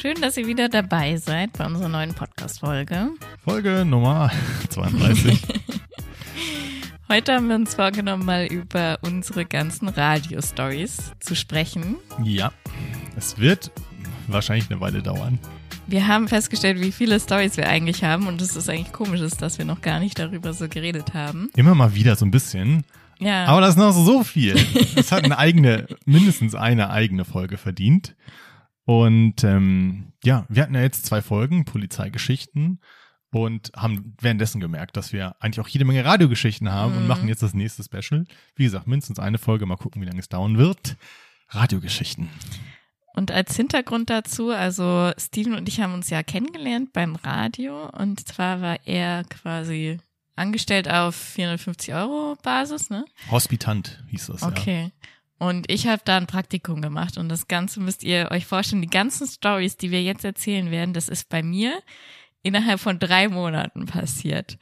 schön, dass ihr wieder dabei seid bei unserer neuen Podcast-Folge. Folge Nummer 32. Heute haben wir uns vorgenommen, mal über unsere ganzen Radio-Stories zu sprechen. ja, es wird wahrscheinlich eine Weile dauern. Wir haben festgestellt, wie viele Stories wir eigentlich haben und es ist eigentlich komisch, dass wir noch gar nicht darüber so geredet haben. Immer mal wieder so ein bisschen. Ja, Aber das ist noch so viel. Es hat eine eigene, mindestens eine eigene Folge verdient. Und ähm, ja, wir hatten ja jetzt zwei Folgen, Polizeigeschichten, und haben währenddessen gemerkt, dass wir eigentlich auch jede Menge Radiogeschichten haben und machen jetzt das nächste Special. Wie gesagt, mindestens eine Folge, mal gucken, wie lange es dauern wird. Radiogeschichten. Und als Hintergrund dazu, also Steven und ich haben uns ja kennengelernt beim Radio und zwar war er quasi angestellt auf 450 Euro Basis, ne? Hospitant hieß das, ja. Und ich habe da ein Praktikum gemacht und das Ganze müsst ihr euch vorstellen, die ganzen Stories, die wir jetzt erzählen werden, das ist bei mir innerhalb von drei Monaten passiert.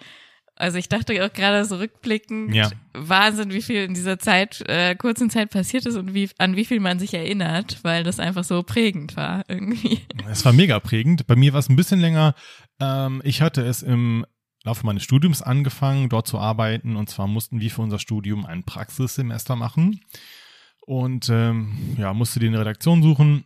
Also ich dachte auch gerade so rückblickend, Ja. Wahnsinn, wie viel in dieser Zeit, äh, kurzen Zeit passiert ist und wie, an wie viel man sich erinnert, weil das einfach so prägend war irgendwie. Es war mega prägend. Bei mir war es ein bisschen länger. Ähm, ich hatte es im Laufe meines Studiums angefangen, dort zu arbeiten. Und zwar mussten wir für unser Studium ein Praxissemester machen. Und ähm, ja, musste die in der Redaktion suchen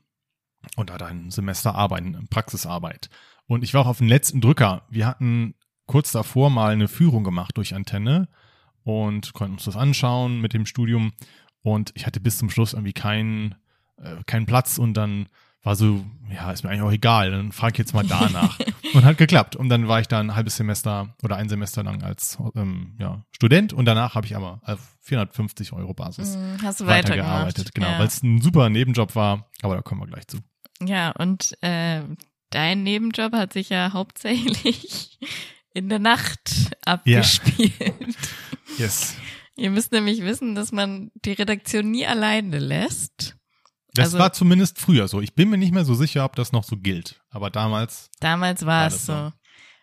und da ein Semester arbeiten, Praxisarbeit. Und ich war auch auf den letzten Drücker. Wir hatten kurz davor mal eine Führung gemacht durch Antenne und konnten uns das anschauen mit dem Studium. Und ich hatte bis zum Schluss irgendwie keinen äh, keinen Platz und dann war so, ja, ist mir eigentlich auch egal, dann frage ich jetzt mal danach. und hat geklappt. Und dann war ich da ein halbes Semester oder ein Semester lang als ähm, ja, Student und danach habe ich aber auf 450 Euro Basis Hast du weitergearbeitet. Genau, ja. weil es ein super Nebenjob war, aber da kommen wir gleich zu. Ja, und äh, dein Nebenjob hat sich ja hauptsächlich in der Nacht abgespielt. Yes. Ihr müsst nämlich wissen, dass man die Redaktion nie alleine lässt. Das Also- war zumindest früher so. Ich bin mir nicht mehr so sicher, ob das noch so gilt. Aber damals, Damals war War es so. so.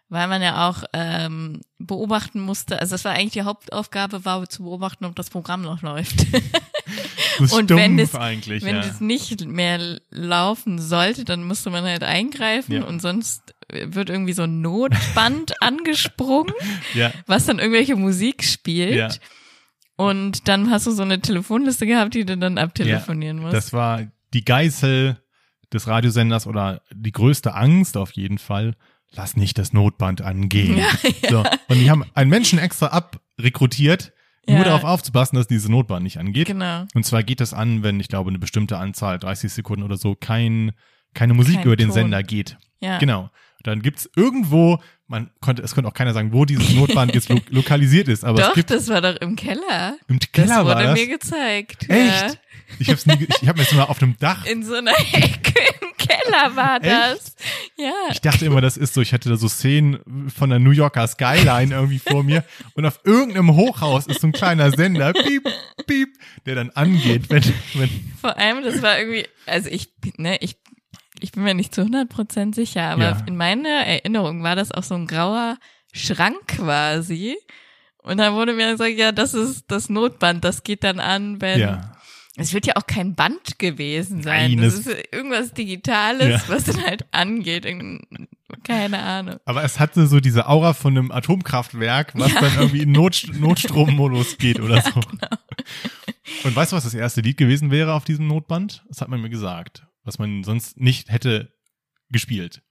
Weil man ja auch ähm, beobachten musste, also das war eigentlich die Hauptaufgabe, war zu beobachten, ob das Programm noch läuft. das Und wenn es- eigentlich. Wenn ja. es nicht mehr laufen sollte, dann musste man halt eingreifen Ja. und sonst wird irgendwie so ein Notband angesprungen, ja, was dann irgendwelche Musik spielt. Ja. Und dann hast du so eine Telefonliste gehabt, die du dann abtelefonieren musst. das war die Geißel des Radiosenders oder die größte Angst auf jeden Fall. Lass nicht das Notband angehen. So. Und die haben einen Menschen extra abrekrutiert, nur Ja. darauf aufzupassen, dass dieses Notband nicht angeht. genau. Und zwar geht das an, wenn, ich glaube, eine bestimmte Anzahl, 30 Sekunden oder so, kein, keine Musik Kein über den Ton. Sender geht. Ja. Genau. Dann gibt's irgendwo, man konnte, es konnte auch keiner sagen, wo dieses Notband jetzt lo lokalisiert ist, aber Doch, es gibt das war doch im Keller. im Das Keller wurde war das. mir gezeigt. Echt? Ich hab's nie, ich habe mir das mal auf dem Dach. Ja. In so einer Ecke im Keller war das. Ja. Ich dachte immer, das ist so, ich hatte da so Szenen von der New Yorker Skyline irgendwie vor mir und auf irgendeinem Hochhaus ist so ein kleiner Sender, piep, piep, der dann angeht, wenn, wenn, Vor allem, das war irgendwie, also ich, ne, ich, ich bin mir nicht zu 100% sicher, aber Ja. in meiner Erinnerung war das auch so ein grauer Schrank quasi. Und dann wurde mir gesagt, ja, das ist das Notband, das geht dann an, wenn, ja. es wird ja auch kein Band gewesen sein. Nein, das es- ist irgendwas Digitales, Ja. was dann halt angeht. Keine Ahnung. Aber es hatte so diese Aura von einem Atomkraftwerk, was Ja. dann irgendwie in Not, Notstrommodus geht oder so. Und weißt du, was das erste Lied gewesen wäre auf diesem Notband? Das hat man mir gesagt, was man sonst nicht hätte gespielt.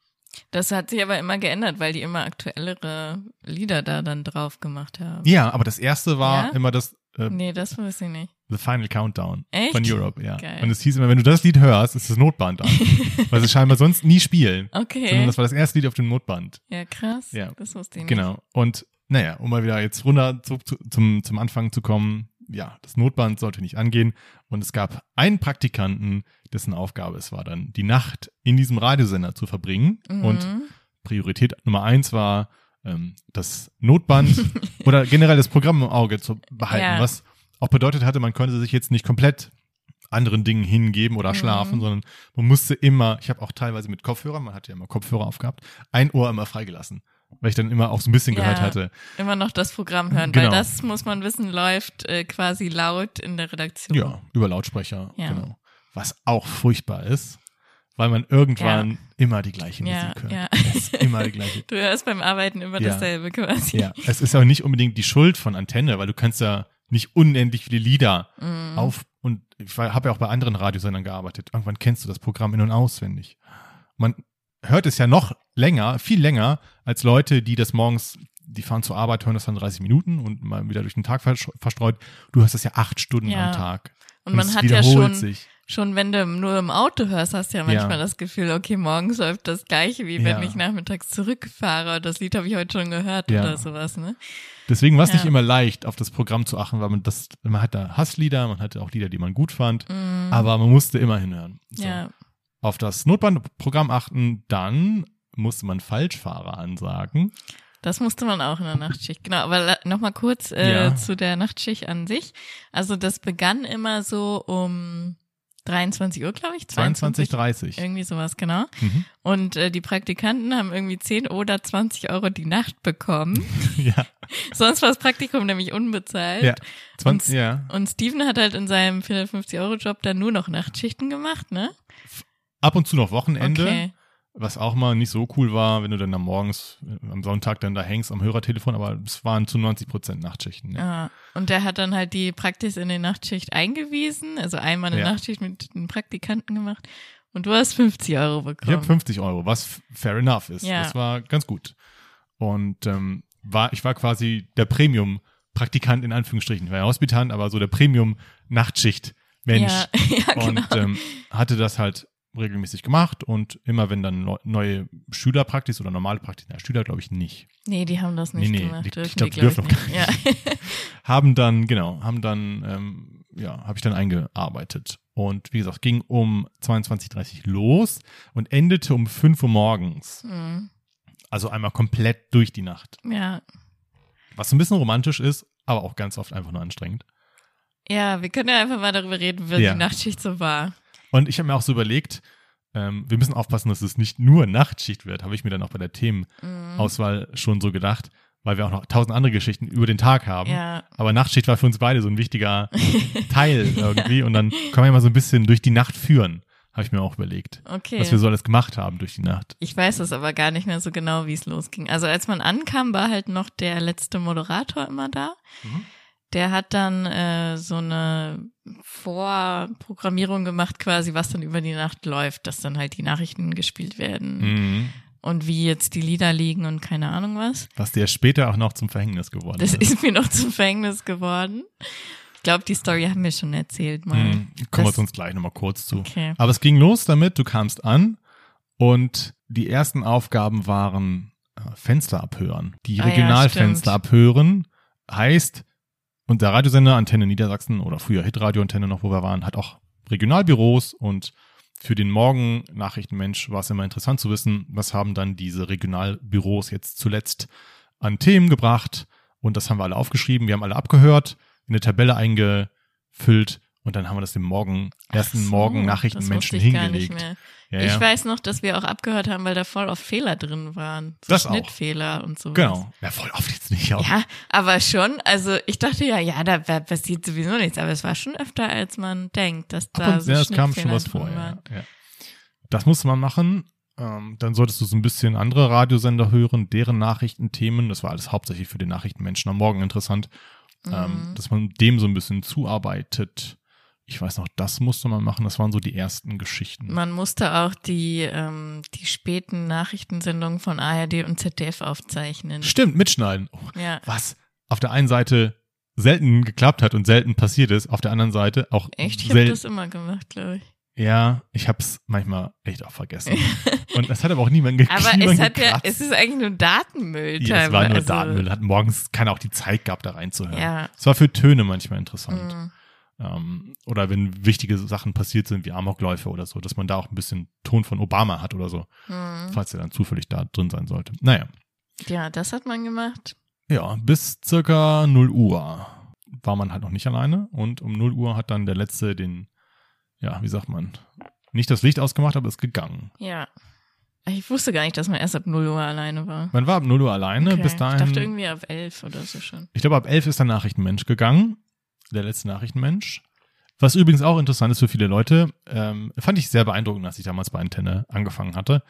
Das hat sich aber immer geändert, weil die immer aktuellere Lieder da dann drauf gemacht haben. Ja, aber das erste war Ja? immer das äh, Nee, das wusste ich nicht. The Final Countdown Echt? von Europe, ja. Geil. Und es hieß immer, wenn du das Lied hörst, ist das Notband an. weil sie scheinbar sonst nie spielen. Okay. Sondern das war das erste Lied auf dem Notband. Ja, krass. Ja. Das wusste ich nicht. Genau. Und naja, um mal wieder jetzt runter zu, zu, zum, zum Anfang zu kommen, ja, das Notband sollte nicht angehen. Und es gab einen Praktikanten, dessen Aufgabe es war dann, die Nacht in diesem Radiosender zu verbringen. Mhm. Und Priorität Nummer eins war, ähm, das Notband oder generell das Programm im Auge zu behalten, Ja. was auch bedeutet hatte, man konnte sich jetzt nicht komplett anderen Dingen hingeben oder Mhm. schlafen, sondern man musste immer, ich habe auch teilweise mit Kopfhörern, man hatte ja immer Kopfhörer aufgehabt, ein Ohr immer freigelassen. Weil ich dann immer auch so ein bisschen Ja. gehört hatte. Immer noch das Programm hören, Genau. weil das, muss man wissen, läuft äh, quasi laut in der Redaktion. Ja, über Lautsprecher, Ja. genau. Was auch furchtbar ist, weil man irgendwann immer die gleiche Ja, Musik hört. ja. Immer die gleiche. Du hörst beim Arbeiten immer Ja. dasselbe quasi. Ja, es ist aber nicht unbedingt die Schuld von Antenne, weil du kannst ja nicht unendlich viele Lieder Mhm. auf und ich habe ja auch bei anderen Radiosendern gearbeitet. Irgendwann kennst du das Programm in- und auswendig. Man hört es ja noch länger, viel länger, als Leute, die das morgens, die fahren zur Arbeit, hören das dann 30 Minuten und mal wieder durch den Tag verstreut. Du hörst das ja acht Stunden Ja. am Tag. Und man es hat ja schon, sich. schon, wenn du nur im Auto hörst, hast du ja manchmal Ja. das Gefühl, okay, morgens läuft das gleiche, wie Ja. wenn ich nachmittags zurückfahre. Das Lied habe ich heute schon gehört Ja. oder sowas, ne? Deswegen war es Ja. nicht immer leicht, auf das Programm zu achten, weil man das, man hat da Hasslieder, man hatte auch Lieder, die man gut fand, aber man musste immer hinhören. So. Mhm. Ja. Auf das Notbandprogramm achten, dann musste man Falschfahrer ansagen. Das musste man auch in der Nachtschicht. Genau, aber nochmal kurz äh, Ja. zu der Nachtschicht an sich. Also das begann immer so um 23 Uhr, glaube ich. 22, 22,30. Irgendwie sowas, genau. Mhm. Und äh, die Praktikanten haben irgendwie 10 oder 20 Euro die Nacht bekommen. Ja, Sonst war das Praktikum nämlich unbezahlt. ja. 20, Und- ja. Und Steven hat halt in seinem 450-Euro-Job dann nur noch Nachtschichten gemacht, ne? Ab und zu noch Wochenende, Okay. Was auch mal nicht so cool war, wenn du dann am morgens, äh, am Sonntag dann da hängst am Hörertelefon, aber es waren zu 90 Prozent Nachtschichten. Ja. Ja. Und der hat dann halt die Praktis in die Nachtschicht eingewiesen, also einmal eine Ja. Nachtschicht mit den Praktikanten gemacht. Und du hast 50 Euro Ich bekommen. habe 50 Euro, was fair enough ist. Ja. Das war ganz gut. Und ähm, war, ich war quasi der Premium-Praktikant in Anführungsstrichen. Ich war ja Hospitant, aber so der Premium-Nachtschicht-Mensch. Ja, ja genau. Und ähm, hatte das halt regelmäßig gemacht und immer wenn dann neu- neue Schülerpraktis oder normale Praktis, na, Schüler glaube ich nicht, nee, die haben das nicht Nee, nee, gemacht. die- dürfen ich glaub, die, die glaub dürfen ich, nicht. Ja. haben dann, genau, haben dann, ähm, ja, habe ich dann eingearbeitet. Und wie gesagt, ging um 22.30 Uhr los und endete um 5 Uhr morgens. Hm. Also einmal komplett durch die Nacht. ja. Was ein bisschen romantisch ist, aber auch ganz oft einfach nur anstrengend. Ja, wir können ja einfach mal darüber reden, wie Ja. die Nachtschicht so war. Und ich habe mir auch so überlegt, ähm, wir müssen aufpassen, dass es nicht nur Nachtschicht wird, habe ich mir dann auch bei der Mhm. Themenauswahl schon so gedacht, weil wir auch noch tausend andere Geschichten über den Tag haben. Ja, Aber Nachtschicht war für uns beide so ein wichtiger Teil irgendwie. Und dann können wir mal so ein bisschen durch die Nacht führen, habe ich mir auch überlegt. okay. Was wir so alles gemacht haben durch die Nacht. Ich weiß es aber gar nicht mehr so genau, wie es losging. Also als man ankam, war halt noch der letzte Moderator immer da. Mhm. Der hat dann äh, so eine Vorprogrammierung gemacht, quasi, was dann über die Nacht läuft, dass dann halt die Nachrichten gespielt werden Mhm. und wie jetzt die Lieder liegen und keine Ahnung was. Was dir später auch noch zum Verhängnis geworden Das ist. ist mir noch zum Verhängnis geworden. Ich glaube, die Story haben wir schon erzählt mal. Mhm. Kommen wir Das- uns gleich nochmal kurz zu. Okay. Aber es ging los damit, du kamst an und die ersten Aufgaben waren äh, Fenster abhören. Die Ah ja, Regionalfenster abhören heißt, und der Radiosender Antenne Niedersachsen oder früher Hitradio Antenne noch, wo wir waren, hat auch Regionalbüros und für den Morgen-Nachrichtenmensch war es immer interessant zu wissen, was haben dann diese Regionalbüros jetzt zuletzt an Themen gebracht und das haben wir alle aufgeschrieben, wir haben alle abgehört, in eine Tabelle eingefüllt und dann haben wir das dem Morgen, ersten so, gar nicht hingelegt. Ja, ich ja. weiß noch, dass wir auch abgehört haben, weil da voll oft Fehler drin waren. So Das auch. Schnittfehler und so. Genau. Ja, voll oft jetzt nicht. Aber Ja, aber schon, also ich dachte ja, ja, da passiert sowieso nichts, aber es war schon öfter, als man denkt, dass da und, so ja, es kam schon was vor. Ja, ja. Das musste man machen. Ähm, dann solltest du so ein bisschen andere Radiosender hören, deren Nachrichtenthemen. Das war alles hauptsächlich für den Nachrichtenmenschen am Morgen interessant. Ähm, Mhm. dass man dem so ein bisschen zuarbeitet. Ich weiß noch, das musste man machen. Das waren so die ersten Geschichten. Man musste auch die, ähm, die späten Nachrichtensendungen von ARD und ZDF aufzeichnen. Stimmt, mitschneiden. Oh, Ja, was auf der einen Seite selten geklappt hat und selten passiert ist, auf der anderen Seite auch echt? Ich habe das immer gemacht, glaube ich. Ja, ich hab's manchmal echt auch vergessen. und das hat aber auch niemand ge Aber niemand es hat ja, es ist eigentlich nur Datenmüll. Ja, es war nur teilweise. Datenmüll. Hat morgens keiner auch die Zeit gehabt, da reinzuhören. Ja. Es war für Töne manchmal interessant. Mhm. Ähm, oder wenn wichtige Sachen passiert sind, wie Amokläufe oder so, dass man da auch ein bisschen Ton von Obama hat oder so, Mhm. falls er dann zufällig da drin sein sollte. Naja. Ja, das hat man gemacht. Ja, bis circa 0 Uhr war man halt noch nicht alleine und um 0 Uhr hat dann der Letzte den, ja, wie sagt man, nicht das Licht ausgemacht, aber ist gegangen. Ja. Ich wusste gar nicht, dass man erst ab 0 Uhr alleine war. Man war ab 0 Uhr alleine, Okay. bis dahin. Ich dachte irgendwie ab 11 oder so schon. Ich glaube, ab 11 ist der Nachrichtenmensch gegangen. Der letzte Nachrichtenmensch. Was übrigens auch interessant ist für viele Leute, ähm, fand ich sehr beeindruckend, als ich damals bei Antenne angefangen hatte.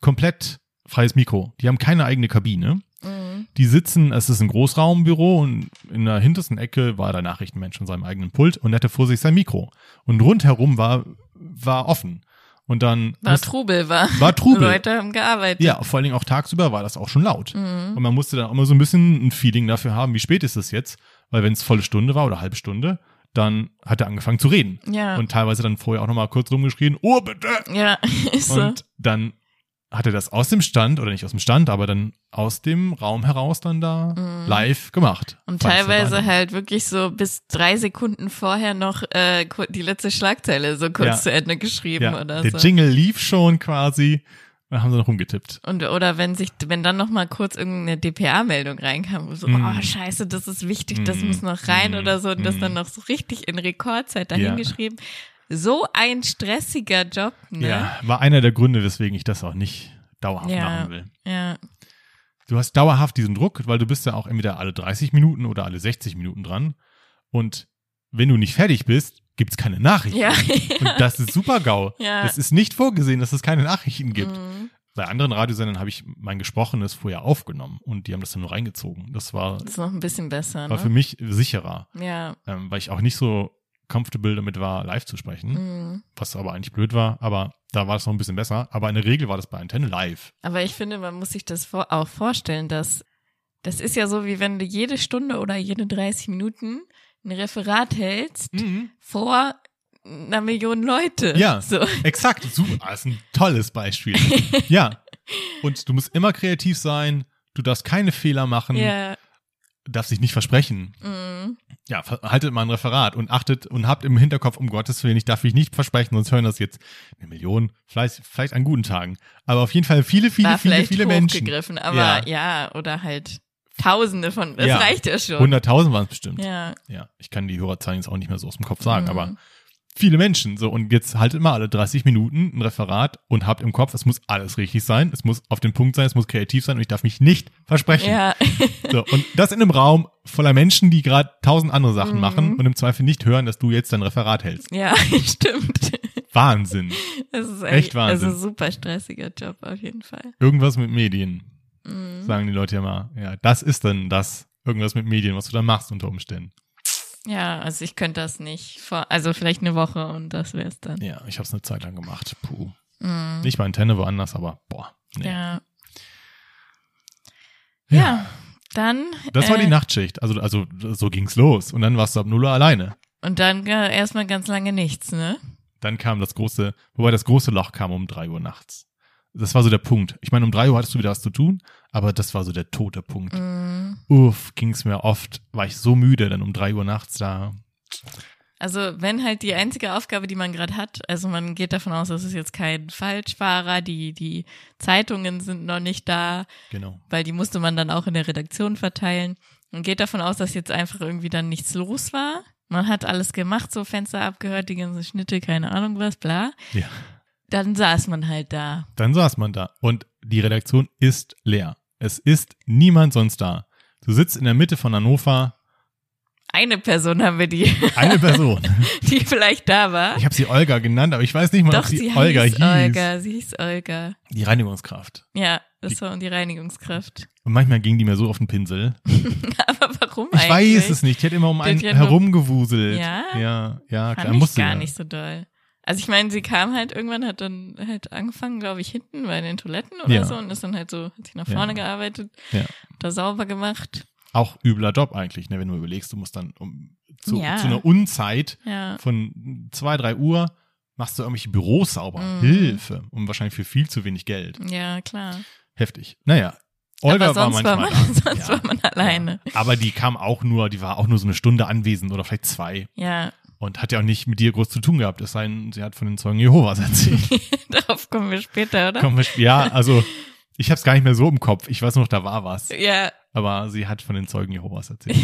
Komplett freies Mikro. Die haben keine eigene Kabine. Mhm. Die sitzen, es ist ein Großraumbüro und in der hintersten Ecke war der Nachrichtenmensch in seinem eigenen Pult und er hatte vor sich sein Mikro. Und rundherum war, war offen. Und dann War Trubel, war. war Trubel. Leute haben gearbeitet. Ja, vor allen Dingen auch tagsüber war das auch schon laut. Mhm. Und man musste dann auch immer so ein bisschen ein Feeling dafür haben, wie spät ist es jetzt. Weil wenn es volle Stunde war oder halbe Stunde, dann hat er angefangen zu reden. Ja. Und teilweise dann vorher auch nochmal kurz rumgeschrien, oh bitte! ja, ist so. Und dann hat er das aus dem Stand, oder nicht aus dem Stand, aber dann aus dem Raum heraus dann da live gemacht. Mhm. Und teilweise halt wirklich so bis drei Sekunden vorher noch äh, die letzte Schlagzeile so kurz Ja. zu Ende geschrieben ja, oder der so. Jingle lief schon quasi. Dann haben sie noch rumgetippt. Und oder wenn sich, wenn dann noch mal kurz irgendeine DPA-Meldung reinkam, wo so, Mm. oh scheiße, das ist wichtig, das Mm. muss noch rein Mm. oder so und das dann noch so richtig in Rekordzeit Ja. dahingeschrieben. So ein stressiger Job, ne? Ja, war einer der Gründe, weswegen ich das auch nicht dauerhaft Ja. machen will. Ja, Du hast dauerhaft diesen Druck, weil du bist ja auch entweder alle 30 Minuten oder alle 60 Minuten dran. Und wenn du nicht fertig bist, gibt's keine Nachrichten. ja. Und das ist super GAU. Ja. Das ist nicht vorgesehen, dass es keine Nachrichten gibt. Mhm. Bei anderen Radiosendern habe ich mein Gesprochenes vorher aufgenommen und die haben das dann nur reingezogen. Das war, Das ist noch ein bisschen besser, war für ne? mich sicherer, Ja. ähm, weil ich auch nicht so comfortable damit war, live zu sprechen, Mhm. was aber eigentlich blöd war, aber da war es noch ein bisschen besser. Aber in der Regel war das bei Antenne live. Aber ich finde, man muss sich das auch vorstellen, dass das ist ja so, wie wenn du jede Stunde oder jede 30 Minuten ein Referat hältst vor einer Million Leute. Ja. So. Exakt, super, das ist ein tolles Beispiel. ja. Und du musst immer kreativ sein, du darfst keine Fehler machen, Ja. darfst dich nicht versprechen. Mhm. Ja, haltet mal ein Referat und achtet und habt im Hinterkopf, um Gottes Willen, ich darf mich nicht versprechen, sonst hören das jetzt eine Million, vielleicht, vielleicht an guten Tagen. Aber auf jeden Fall viele, viele, War viele, viele Menschen. aber Ja. ja. oder halt Tausende von, das Ja. reicht ja schon. 100.000 waren es bestimmt. Ja. Ja. ich kann die Hörerzahlen jetzt auch nicht mehr so aus dem Kopf sagen, Mhm. aber viele Menschen. So, und jetzt haltet mal alle 30 Minuten ein Referat und habt im Kopf, es muss alles richtig sein, es muss auf den Punkt sein, es muss kreativ sein und ich darf mich nicht versprechen. Ja. So, und das in einem Raum voller Menschen, die gerade tausend andere Sachen Mhm. machen und im Zweifel nicht hören, dass du jetzt dein Referat hältst. ja, stimmt. Wahnsinn. Das ist Echt Wahnsinn. Also super stressiger Job auf jeden Fall. Irgendwas mit Medien, Mhm. sagen die Leute ja mal. Ja, das ist dann das. Irgendwas mit Medien, was du da machst unter Umständen. Ja, also ich könnte das nicht vor, also vielleicht eine Woche und das wär's dann. Ja, ich habe es eine Zeit lang gemacht. Puh. Mhm. Nicht bei Antenne, woanders, aber boah. Nee. Ja. Ja. Ja, dann. Das war äh, die Nachtschicht. Also, also so ging's los. Und dann warst du ab 0 Uhr alleine. Und dann äh, erstmal ganz lange nichts, ne? Dann kam das große, wobei das große Loch kam um 3 Uhr nachts. Das war so der Punkt. Ich meine, um 3 Uhr hattest du wieder was zu tun, aber das war so der tote Punkt. Mhm. Uff, ging's mir oft, war ich so müde, dann um 3 Uhr nachts da. Also wenn halt die einzige Aufgabe, die man gerade hat, also man geht davon aus, das ist jetzt kein Falschfahrer, die, die Zeitungen sind noch nicht da, Genau. weil die musste man dann auch in der Redaktion verteilen. Und geht davon aus, dass jetzt einfach irgendwie dann nichts los war. Man hat alles gemacht, so Fenster abgehört, die ganzen Schnitte, keine Ahnung was, bla. Ja. Dann saß man halt da. Dann saß man da und die Redaktion ist leer. Es ist niemand sonst da. Du sitzt in der Mitte von Hannover, Eine Person haben wir, die, eine Person. die vielleicht da war. Ich habe sie Olga genannt, aber ich weiß nicht mal, Doch, ob sie, sie Olga hieß. Olga, sie hieß Olga. Die Reinigungskraft. Ja, das war die Reinigungskraft. Und manchmal ging die mir so auf den Pinsel. Aber warum Ich eigentlich? weiß es nicht. Die hat immer um Die einen ja herumgewuselt. Ja? Ja, ja, Fand klar. ich Musste gar ja. nicht so doll. Also ich meine, sie kam halt irgendwann, hat dann halt angefangen, glaube ich, hinten bei den Toiletten oder Ja. so und ist dann halt so, hat sich nach Ja. vorne gearbeitet, Ja. da sauber gemacht. Auch übler Job eigentlich, ne? wenn du überlegst, du musst dann um, zu, Ja. zu einer Unzeit Ja. von zwei, drei Uhr machst du irgendwelche Büros sauber. Mhm. Hilfe. Und wahrscheinlich für viel zu wenig Geld. Ja, klar. Heftig. Naja. Olga war sonst war manchmal man, sonst Ja. war man alleine. Ja. Aber die kam auch nur, die war auch nur so eine Stunde anwesend oder vielleicht zwei Ja, und hat ja auch nicht mit dir groß zu tun gehabt. Es sei denn, sie hat von den Zeugen Jehovas erzählt. darauf kommen wir später, oder? Kommen wir, ja, also ich habe es gar nicht mehr so im Kopf. Ich weiß noch, da war was. Ja, Aber sie hat von den Zeugen Jehovas erzählt.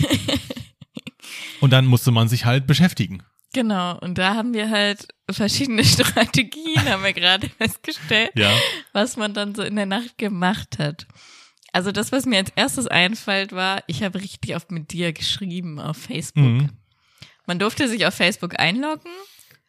und dann musste man sich halt beschäftigen. genau. Und da haben wir halt verschiedene Strategien, haben wir gerade festgestellt, Ja. was man dann so in der Nacht gemacht hat. Also das, was mir als erstes einfällt, war, ich habe richtig oft mit dir geschrieben auf Facebook. Mhm. Man durfte sich auf Facebook einloggen,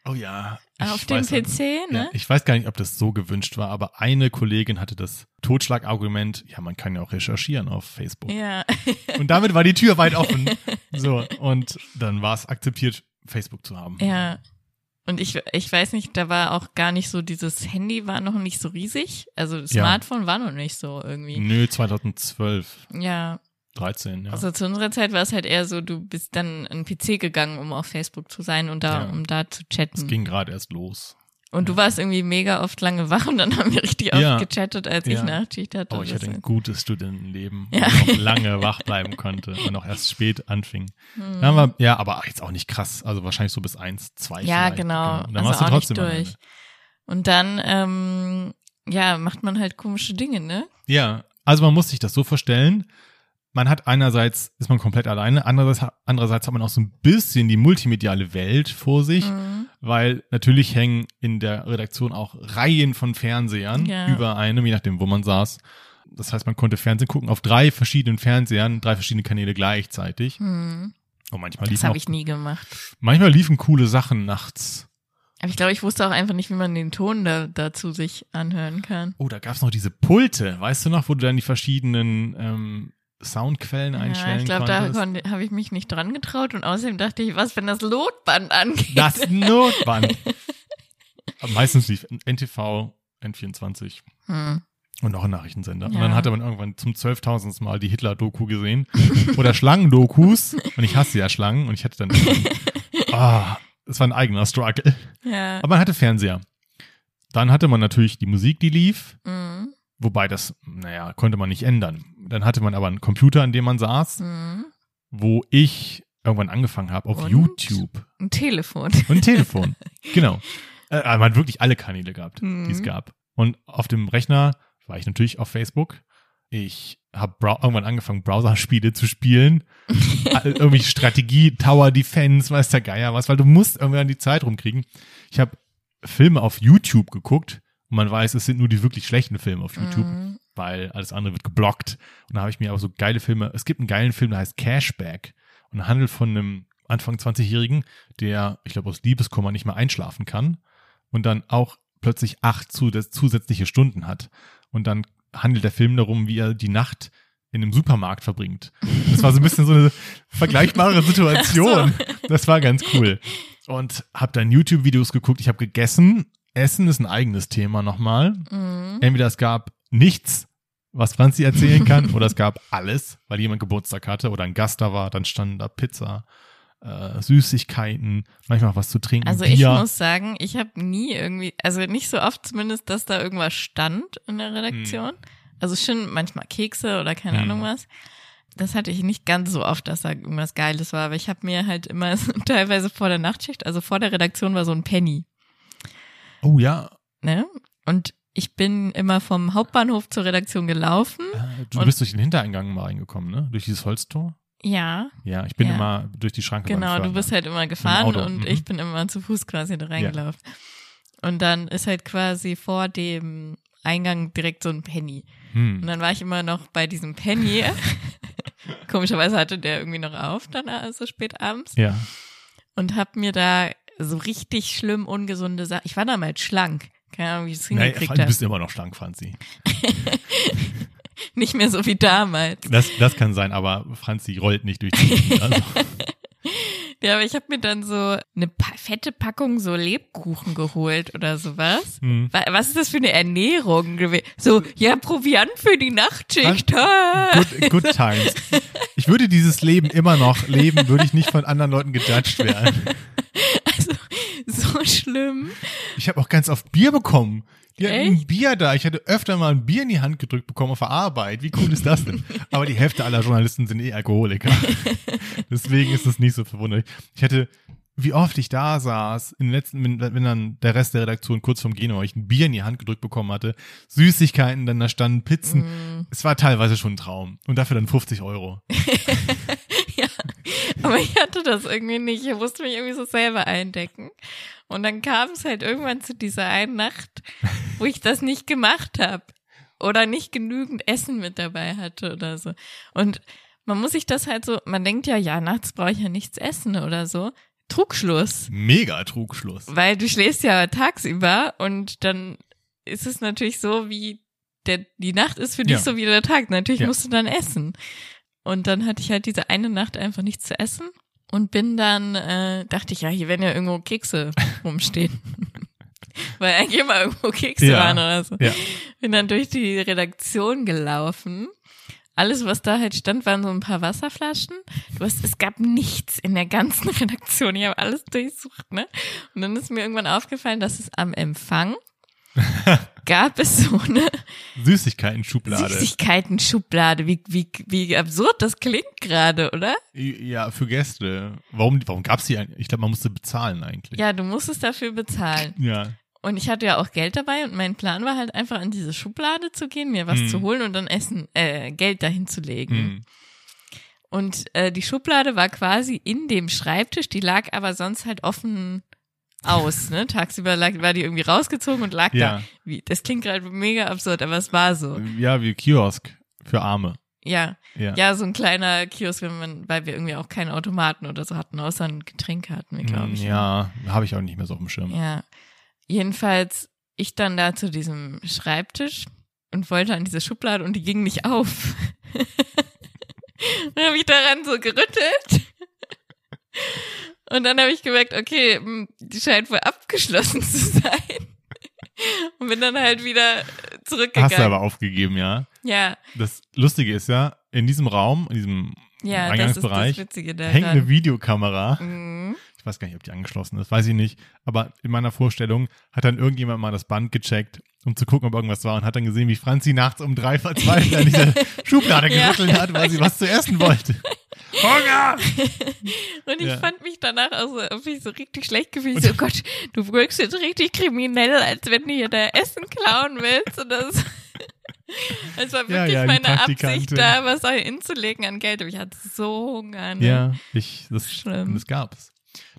Oh ja. auf dem PC, Ja, ne? ich weiß gar nicht, ob das so gewünscht war, aber eine Kollegin hatte das Totschlagargument, ja, man kann ja auch recherchieren auf Facebook. Ja. Und damit war die Tür weit offen. So, und dann war es akzeptiert, Facebook zu haben. Ja. Und ich, ich weiß nicht, da war auch gar nicht so, dieses Handy war noch nicht so riesig. Also das Ja. Smartphone war noch nicht so irgendwie. Nö, 2012, Ja. 13, ja. Also zu unserer Zeit war es halt eher so, du bist dann an den PC gegangen, um auf Facebook zu sein und da, Ja. um da zu Es chatten. ging gerade erst los. Und du warst irgendwie mega oft lange wach und dann haben wir richtig Ja. oft gechattet, als ich Ja. Nachtschicht hatte. Oh, ich hatte ein gutes Studentenleben, Ja. wo ich auch lange wach bleiben konnte und auch erst spät anfing. Hm. Dann war, ja, aber jetzt auch nicht krass. Also wahrscheinlich so bis eins, zwei. Ja, vielleicht. genau. Dann Also warst du trotzdem durch. Und dann, ähm, ja, macht man halt komische Dinge, ne? Ja, also man muss sich das so vorstellen. Man hat einerseits, ist man komplett alleine, andererseits, andererseits hat man auch so ein bisschen die multimediale Welt vor sich, Mhm. weil natürlich hängen in der Redaktion auch Reihen von Fernsehern Ja. über einem, je nachdem, wo man saß. Das heißt, man konnte Fernsehen gucken auf drei verschiedenen Fernsehern, drei verschiedene Kanäle gleichzeitig. Hm. Und manchmal Das habe ich nie gemacht. manchmal liefen coole Sachen nachts. Aber ich glaube, ich wusste auch einfach nicht, wie man den Ton da, dazu sich anhören kann. Oh, da gab's noch diese Pulte, weißt du noch, wo du dann die verschiedenen ähm, Soundquellen Ja, einstellen ich glaube, da konntest? habe ich mich nicht dran getraut und außerdem dachte ich, was, wenn das Lotband angeht? Das Notband. Aber Meistens lief NTV, N24 Hm. und auch ein Nachrichtensender. Und Ja. dann hatte man irgendwann zum 12.000. Mal die Hitler-Doku gesehen. Oder Schlangendokus. Und ich hasse ja Schlangen. Und ich hatte dann, ah, das war ein eigener Struggle. Ja. Aber man hatte Fernseher. Dann hatte man natürlich die Musik, die lief. Mhm. Wobei das, naja, konnte man nicht ändern. Dann hatte man aber einen Computer, an dem man saß, Mhm. wo ich irgendwann angefangen habe auf Und? YouTube. Ein Telefon. Und ein Telefon. genau. Äh, man hat wirklich alle Kanäle gehabt, Mhm. die es gab. Und auf dem Rechner war ich natürlich auf Facebook. Ich habe irgendwann angefangen, Browserspiele zu spielen. Irgendwie Strategie, Tower Defense, weiß der Geier was, weil du musst irgendwann die Zeit rumkriegen. Ich habe Filme auf YouTube geguckt und man weiß, es sind nur die wirklich schlechten Filme auf YouTube, Mhm. Weil alles andere wird geblockt. Und da habe ich mir auch so geile Filme, es gibt einen geilen Film, der heißt Cashback und handelt von einem Anfang 20-Jährigen, der, ich glaube, aus Liebeskummer nicht mehr einschlafen kann und dann auch plötzlich acht zus- zusätzliche Stunden hat. Und dann handelt der Film darum, wie er die Nacht in einem Supermarkt verbringt. Das war so ein bisschen so eine vergleichbare Situation. Das war ganz cool. Und habe dann YouTube-Videos geguckt. Ich habe gegessen. Essen ist ein eigenes Thema nochmal. Mhm. Entweder es gab nichts, was Franzi erzählen kann, oder es gab alles, weil jemand Geburtstag hatte oder ein Gast da war. Dann standen da Pizza, äh, Süßigkeiten, manchmal auch was zu trinken. Also ich Bier. muss sagen, ich habe nie irgendwie, also nicht so oft zumindest, dass da irgendwas stand in der Redaktion. Also schon manchmal Kekse oder keine Hm. Ahnung was. Das hatte ich nicht ganz so oft, dass da irgendwas Geiles war, aber ich habe mir halt immer teilweise vor der Nachtschicht, also vor der Redaktion war so ein Penny, oh ja, ne? Und ich bin immer vom Hauptbahnhof zur Redaktion gelaufen. Äh, Du Und- bist durch den Hintereingang mal reingekommen, ne? Durch dieses Holztor? Ja, Ja, ich bin Ja. immer durch die Schranke Genau, du bist halt immer gefahren Auto, und mhm. ich bin immer zu Fuß quasi da reingelaufen. Und dann ist halt quasi vor dem Eingang direkt so ein Penny. Und Hm. dann war ich immer noch bei diesem Penny. Komischerweise hatte der irgendwie noch auf dann äh, so spät abends Ja. und hab mir da so richtig schlimm ungesunde Sachen. Ich war damals schlank. Keine Ahnung, wie ich es hingekriegt du habe. bist immer noch schlank, Franzi. Nicht mehr so wie damals. Das, das kann sein, aber Franzi rollt nicht durch die. Also, Ja, aber ich habe mir dann so eine fette Packung so Lebkuchen geholt oder sowas. hm. Wa- Was ist das für eine Ernährung gewesen? So, ja, Proviant für die Nachtschicht. good, good times. Ich würde dieses Leben immer noch leben, würde ich nicht von anderen Leuten gejudged werden. So schlimm. Ich habe auch ganz oft Bier bekommen. Die hatten ein? Bier da. Ich hatte öfter mal ein Bier in die Hand gedrückt bekommen auf der Arbeit. Wie cool ist das denn? Aber die Hälfte aller Journalisten sind eh Alkoholiker. Deswegen ist es nicht so verwunderlich. Ich hatte, wie oft ich da saß, in den letzten, wenn, wenn dann der Rest der Redaktion kurz vorm Gehen ich ein Bier in die Hand gedrückt bekommen hatte, Süßigkeiten, dann da standen Pizzen. Mm. Es war teilweise schon ein Traum. Und dafür dann 50 Euro. Aber ich hatte das irgendwie nicht. Ich musste mich irgendwie so selber eindecken. Und dann kam es halt irgendwann zu dieser einen Nacht, wo ich das nicht gemacht habe oder nicht genügend Essen mit dabei hatte oder so. Und man muss sich das halt so, man denkt ja, ja, nachts brauche ich ja nichts essen oder so. Trugschluss. Mega Trugschluss. Weil du schläfst ja tagsüber und dann ist es natürlich so, wie der, die Nacht ist für dich Ja. so wie der Tag. Natürlich Ja. musst du dann essen. Und dann hatte ich halt diese eine Nacht einfach nichts zu essen und bin dann, äh, dachte ich, ja, hier werden ja irgendwo Kekse rumstehen. Weil eigentlich immer irgendwo Kekse Ja. waren oder so. Ja. Bin dann durch die Redaktion gelaufen. Alles, was da halt stand, waren so ein paar Wasserflaschen. Du hast, es gab nichts in der ganzen Redaktion. Ich habe alles durchsucht, ne? Und dann ist mir irgendwann aufgefallen, dass es am Empfang gab es so eine Süßigkeiten-Schublade. Süßigkeiten-Schublade. Wie, wie, wie absurd das klingt gerade, oder? Ja, für Gäste. Warum, warum gab's die eigentlich? Ich glaube, man musste bezahlen eigentlich. Ja, du musstest dafür bezahlen. Ja. Und ich hatte ja auch Geld dabei und mein Plan war halt einfach an diese Schublade zu gehen, mir was Hm. zu holen und dann Essen, äh, Geld dahin zu legen. Hm. Und äh, die Schublade war quasi in dem Schreibtisch, die lag aber sonst halt offen aus. Ne? Tagsüber lag, war die irgendwie rausgezogen und lag Ja. da. Wie, das klingt gerade mega absurd, aber es war so. Ja, wie Kiosk für Arme. Ja, Ja. ja, so ein kleiner Kiosk, wenn man, weil wir irgendwie auch keine Automaten oder so hatten, außer ein Getränk hatten wir, glaube Hm, ich. Ja, habe ich auch nicht mehr so auf dem Schirm. Ja. Jedenfalls, ich dann da zu diesem Schreibtisch und wollte an diese Schublade und die ging nicht auf. dann habe ich daran so gerüttelt. Und dann habe ich gemerkt, okay, die scheint wohl abgeschlossen zu sein. Und bin dann halt wieder zurückgegangen. Hast du aber aufgegeben, ja. ja, Das Lustige ist ja, in diesem Raum, in diesem ja, Eingangsbereich, hängt eine. Videokamera. Mhm. Ich weiß gar nicht, ob die angeschlossen ist, weiß ich nicht. Aber in meiner Vorstellung hat dann irgendjemand mal das Band gecheckt, um zu gucken, ob irgendwas war und hat dann gesehen, wie Franzi nachts um drei verzweifelt an dieser Schublade Ja. gerüttelt hat, weil sie was zu essen wollte. Hunger! Und ich Ja. fand mich danach auch so, hab mich so richtig schlecht gefühlt. So, oh Gott, du wirkst jetzt richtig kriminell, als wenn du hier da Essen klauen willst. Und das, es war Ja, wirklich ja, die meine Absicht, da was hinzulegen an Geld. Aber ich hatte so Hunger. Ne? Ja, ich, das, Schlimm. das gab es.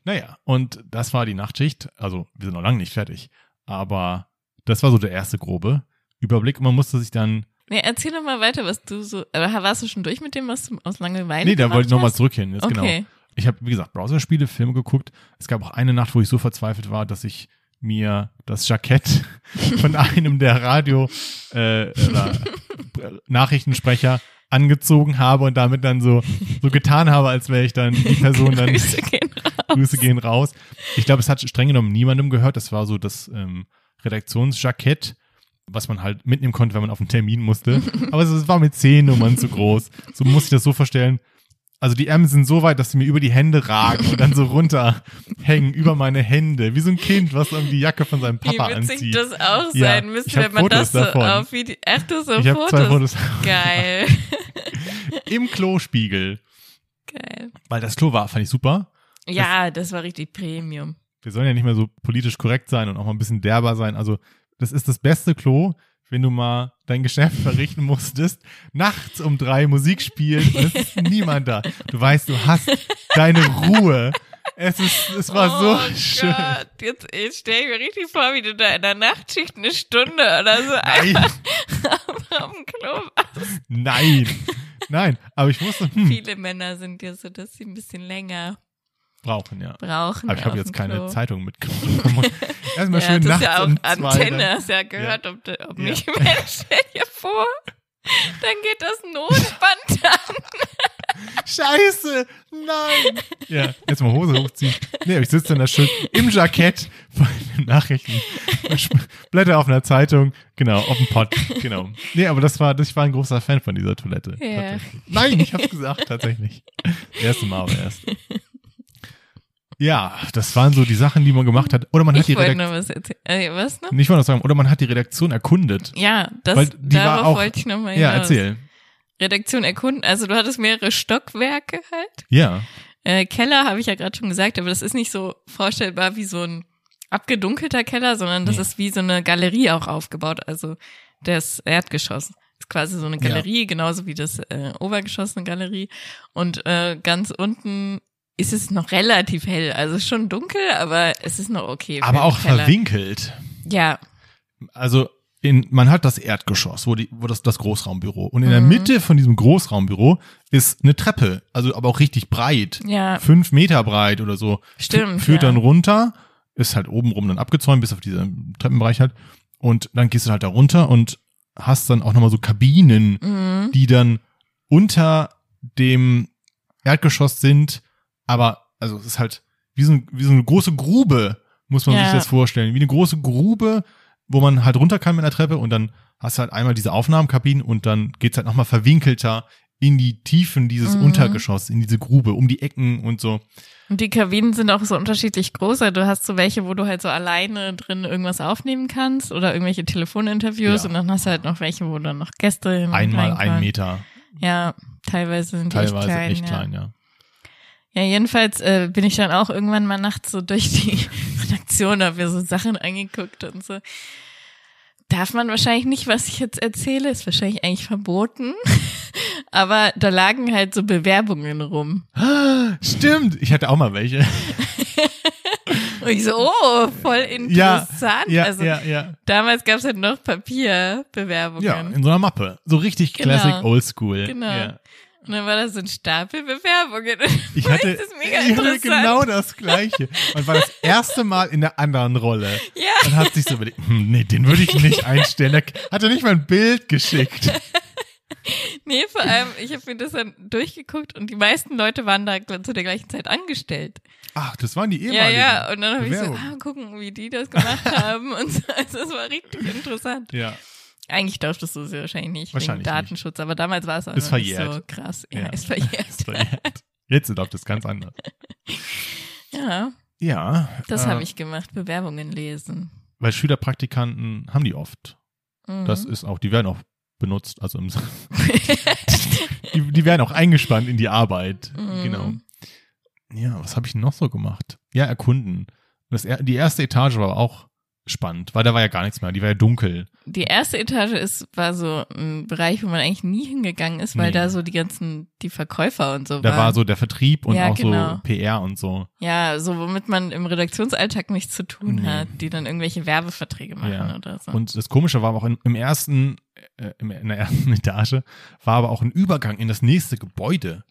Naja, und das war die Nachtschicht. Also, wir sind noch lange nicht fertig. Aber das war so der erste grobe Überblick. Und man musste sich dann, Nee, erzähl doch mal weiter, was du so, aber warst du schon durch mit dem, was du aus Langeweile nee, da wollte ich nochmal zurück hin. Jetzt genau. Okay. Ich habe, wie gesagt, Browserspiele, Filme geguckt. Es gab auch eine Nacht, wo ich so verzweifelt war, dass ich mir das Jackett von einem der Radio äh, Nachrichtensprecher angezogen habe und damit dann so so getan habe, als wäre ich dann die Person dann Grüße gehen raus. Grüße gehen raus. Ich glaube, es hat streng genommen niemandem gehört. Das war so das ähm, Redaktionsjackett, was man halt mitnehmen konnte, wenn man auf einen Termin musste. Aber es, war mit zehn Nummern zu groß. So muss ich das so vorstellen. Also die Ärmel sind so weit, dass sie mir über die Hände ragen und dann so runterhängen über meine Hände, wie so ein Kind, was dann die Jacke von seinem Wie Papa witzig anzieht. das auch Ja, sein müsste, ich hab wenn man Fotos das so davon. auf Video, ach du so ich Fotos. zwei Fotos Geil. im Klospiegel, Geil. weil das Klo war, fand ich super. Ja, das war richtig Premium. wir sollen ja nicht mehr so politisch korrekt sein und auch mal ein bisschen derber sein. Also, das ist das beste Klo, wenn du mal dein Geschäft verrichten musstest, nachts um drei Musik spielen und es ist niemand da. Du weißt, du hast deine Ruhe. Es ist, es war oh so schön. Gott, jetzt, jetzt stell ich mir richtig vor, wie du da in der Nachtschicht eine Stunde oder so Nein, einfach auf dem Klo warst. nein, nein. Aber ich musste hm, Viele Männer sind ja so, dass sie ein bisschen länger brauchen, ja. brauchen. Aber ich habe jetzt keine Klo. Zeitung mitgenommen. Erstmal Ja, schön das nachts ist ja auch um. Antenne, hast ja gehört, ob, du- ob Ja. nicht Mensch, stell dir vor, dann geht das Notband an. Scheiße, nein. Ja, jetzt mal Hose hochziehen. Nee, ich sitze dann da schön im Jackett von den Nachrichten blätter auf einer Zeitung, genau, auf dem Pott, genau. Nee, aber das war, ich war ein großer Fan von dieser Toilette. Ja. Nein, ich hab's gesagt, tatsächlich. Das erste Mal aber erst. Ja, das waren so die Sachen, die man gemacht hat. Oder man hat Ich die Redaktion, was. Äh, was noch? ich wollte noch sagen, oder man hat die Redaktion erkundet. Ja, das, darauf auch- wollte ich nochmal Ja, hinaus. erzähl. Redaktion erkunden, also du hattest mehrere Stockwerke halt. Ja, Äh, Keller habe ich ja gerade schon gesagt, aber das ist nicht so vorstellbar wie so ein abgedunkelter Keller, sondern das Nee. ist wie so eine Galerie auch aufgebaut. Also das Erdgeschoss ist quasi so eine Ja. Galerie, genauso wie das äh, Obergeschoss eine Galerie. Und äh, ganz unten ist es noch relativ hell. Also schon dunkel, aber es ist noch okay. Aber auch verwinkelt. Ja, Also in, man hat das Erdgeschoss, wo, die, wo das, das Großraumbüro. Und in der Mhm. Mitte von diesem Großraumbüro ist eine Treppe, also aber auch richtig breit. ja, Fünf Meter breit oder so. Stimmt, Fü- Führt ja. dann runter, ist halt oben rum dann abgezäunt, bis auf diesen Treppenbereich halt. Und dann gehst du halt da runter und hast dann auch nochmal so Kabinen, mhm. die dann unter dem Erdgeschoss sind, aber also es ist halt wie so, ein, wie so eine große Grube, muss man Ja. sich das vorstellen. Wie eine große Grube, wo man halt runter kann mit der Treppe und dann hast du halt einmal diese Aufnahmekabinen und dann geht's halt nochmal verwinkelter in die Tiefen dieses Mhm. Untergeschoss, in diese Grube, um die Ecken und so. Und die Kabinen sind auch so unterschiedlich groß. Also du hast so welche, wo du halt so alleine drin irgendwas aufnehmen kannst oder irgendwelche Telefoninterviews Ja. und dann hast du halt noch welche, wo dann noch Gäste Einmal ein. Meter, Ja, teilweise sind die teilweise echt klein. echt ja. klein, ja. Ja, jedenfalls äh, bin ich dann auch irgendwann mal nachts so durch die Redaktion, hab mir so Sachen angeguckt und so. Darf man wahrscheinlich nicht, was ich jetzt erzähle, ist wahrscheinlich eigentlich verboten. Aber da lagen halt so Bewerbungen rum. Stimmt, ich hatte auch mal welche. Und ich so, oh, voll interessant. Ja, also ja, ja. damals gab's halt noch Papierbewerbungen. Ja, in so einer Mappe. So richtig Genau. Classic Oldschool. Genau. Ja. Und dann war das so ein Stapel Bewerbungen. Ich hatte, das ich hatte genau das Gleiche. Man war das erste Mal in der anderen Rolle. Ja. Und hat sich so überlegt, hm, nee, den würde ich nicht einstellen. Der hat er nicht mal ein Bild geschickt. Nee, vor allem, ich habe mir das dann durchgeguckt und die meisten Leute waren da zu der gleichen Zeit angestellt. Ach, das waren die Ja, ehemaligen. ja, und dann habe ich so, ah, gucken, wie die das gemacht haben und so. Also es war richtig interessant. Ja. Eigentlich durftest du es ja wahrscheinlich nicht Wahrscheinlich wegen Datenschutz, aber damals war es auch Ist nicht verjährt. so krass. Ja, Ja. ist verjährt. Ist verjährt. Jetzt läuft das ganz anders. Ja, Ja. das äh, habe ich gemacht, Bewerbungen lesen. Weil Schülerpraktikanten haben die oft. Mhm. Das ist auch, die werden auch benutzt, also im, die, die werden auch eingespannt in die Arbeit. Mhm. Genau. Ja, was habe ich noch so gemacht? Ja, erkunden. Das, die erste Etage war auch spannend, weil da war ja gar nichts mehr, die war ja dunkel. Die erste Etage ist, war so ein Bereich, wo man eigentlich nie hingegangen ist, weil Nee. da so die ganzen, die Verkäufer und so Da waren. war so der Vertrieb und Ja, auch genau. so PR und so. Ja, so womit man im Redaktionsalltag nichts zu tun Nee. hat, die dann irgendwelche Werbeverträge machen Ja. oder so. Und das Komische war aber auch in, im ersten, äh, in der ersten Etage war aber auch ein Übergang in das nächste Gebäude.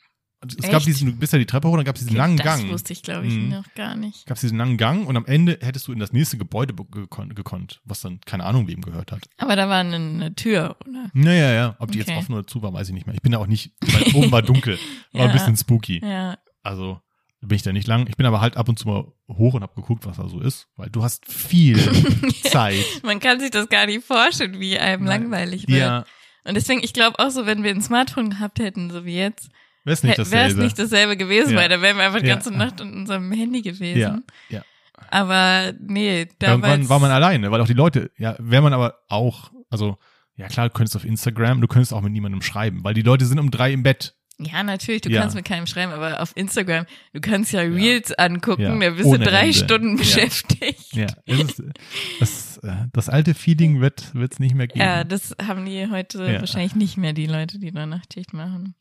Es gab Echt? diesen, du bist ja die Treppe hoch, dann gab es diesen langen das Gang. wusste ich, glaube ich, Mhm. noch gar nicht. Gab es diesen langen Gang und am Ende hättest du in das nächste Gebäude gekonnt, was dann keine Ahnung wem gehört hat. Aber da war eine, eine Tür, oder? Naja, ja. Ob die Okay. jetzt offen oder zu war, weiß ich nicht mehr. Ich bin da auch nicht, weil oben war dunkel. War Ja. ein bisschen spooky. Ja. Also bin ich da nicht lang. Ich bin aber halt ab und zu mal hoch und hab geguckt, was da so ist, weil du hast viel Zeit. Man kann sich das gar nicht vorstellen, wie einem Nein. langweilig wird. Ja, Und deswegen, ich glaube auch so, wenn wir ein Smartphone gehabt hätten, so wie jetzt, wäre es nicht wäre es dasselbe. nicht dasselbe gewesen, Ja. weil da wären wir einfach die Ja. ganze Nacht in unserem Handy gewesen. ja, ja. Aber nee, damals. Irgendwann war man alleine, weil auch die Leute, ja, wäre man aber auch, also, ja klar, du könntest auf Instagram, du könntest auch mit niemandem schreiben, weil die Leute sind um drei im Bett. Ja, natürlich, du Ja. kannst mit keinem schreiben, aber auf Instagram, du kannst ja Reels angucken, Ja, da bist du drei Ende. Stunden Ja. beschäftigt. Ja, das, ist, das, äh, das alte Feeling wird es nicht mehr geben. Ja, das haben die heute Ja. wahrscheinlich nicht mehr, die Leute, die da Nachtschicht machen.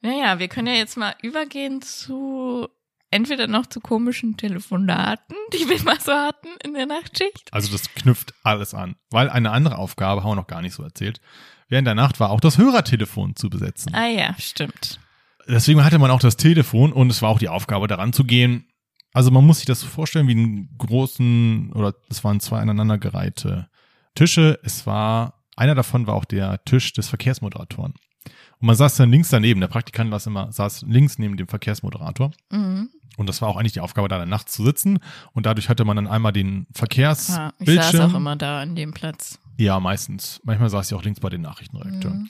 Naja, wir können ja jetzt mal übergehen zu entweder noch zu komischen Telefonaten, die wir mal so hatten in der Nachtschicht. Also das knüpft alles an. Weil eine andere Aufgabe haben wir noch gar nicht so erzählt. Während der Nacht war auch das Hörertelefon zu besetzen. Ah ja, stimmt. Deswegen hatte man auch das Telefon und es war auch die Aufgabe, daran zu gehen. Also man muss sich das so vorstellen wie einen großen, oder es waren zwei aneinandergereihte Tische. Es war, einer davon war auch der Tisch des Verkehrsmoderatoren. Und man saß dann links daneben, der Praktikant saß immer, saß links neben dem Verkehrsmoderator. Mhm. Und das war auch eigentlich die Aufgabe, da dann nachts zu sitzen. Und dadurch hatte man dann einmal den Ja, ich Verkehrsbildschirm. saß auch immer da an dem Platz. Ja, meistens. Manchmal saß ich auch links bei den Nachrichtenredakteuren. Mhm.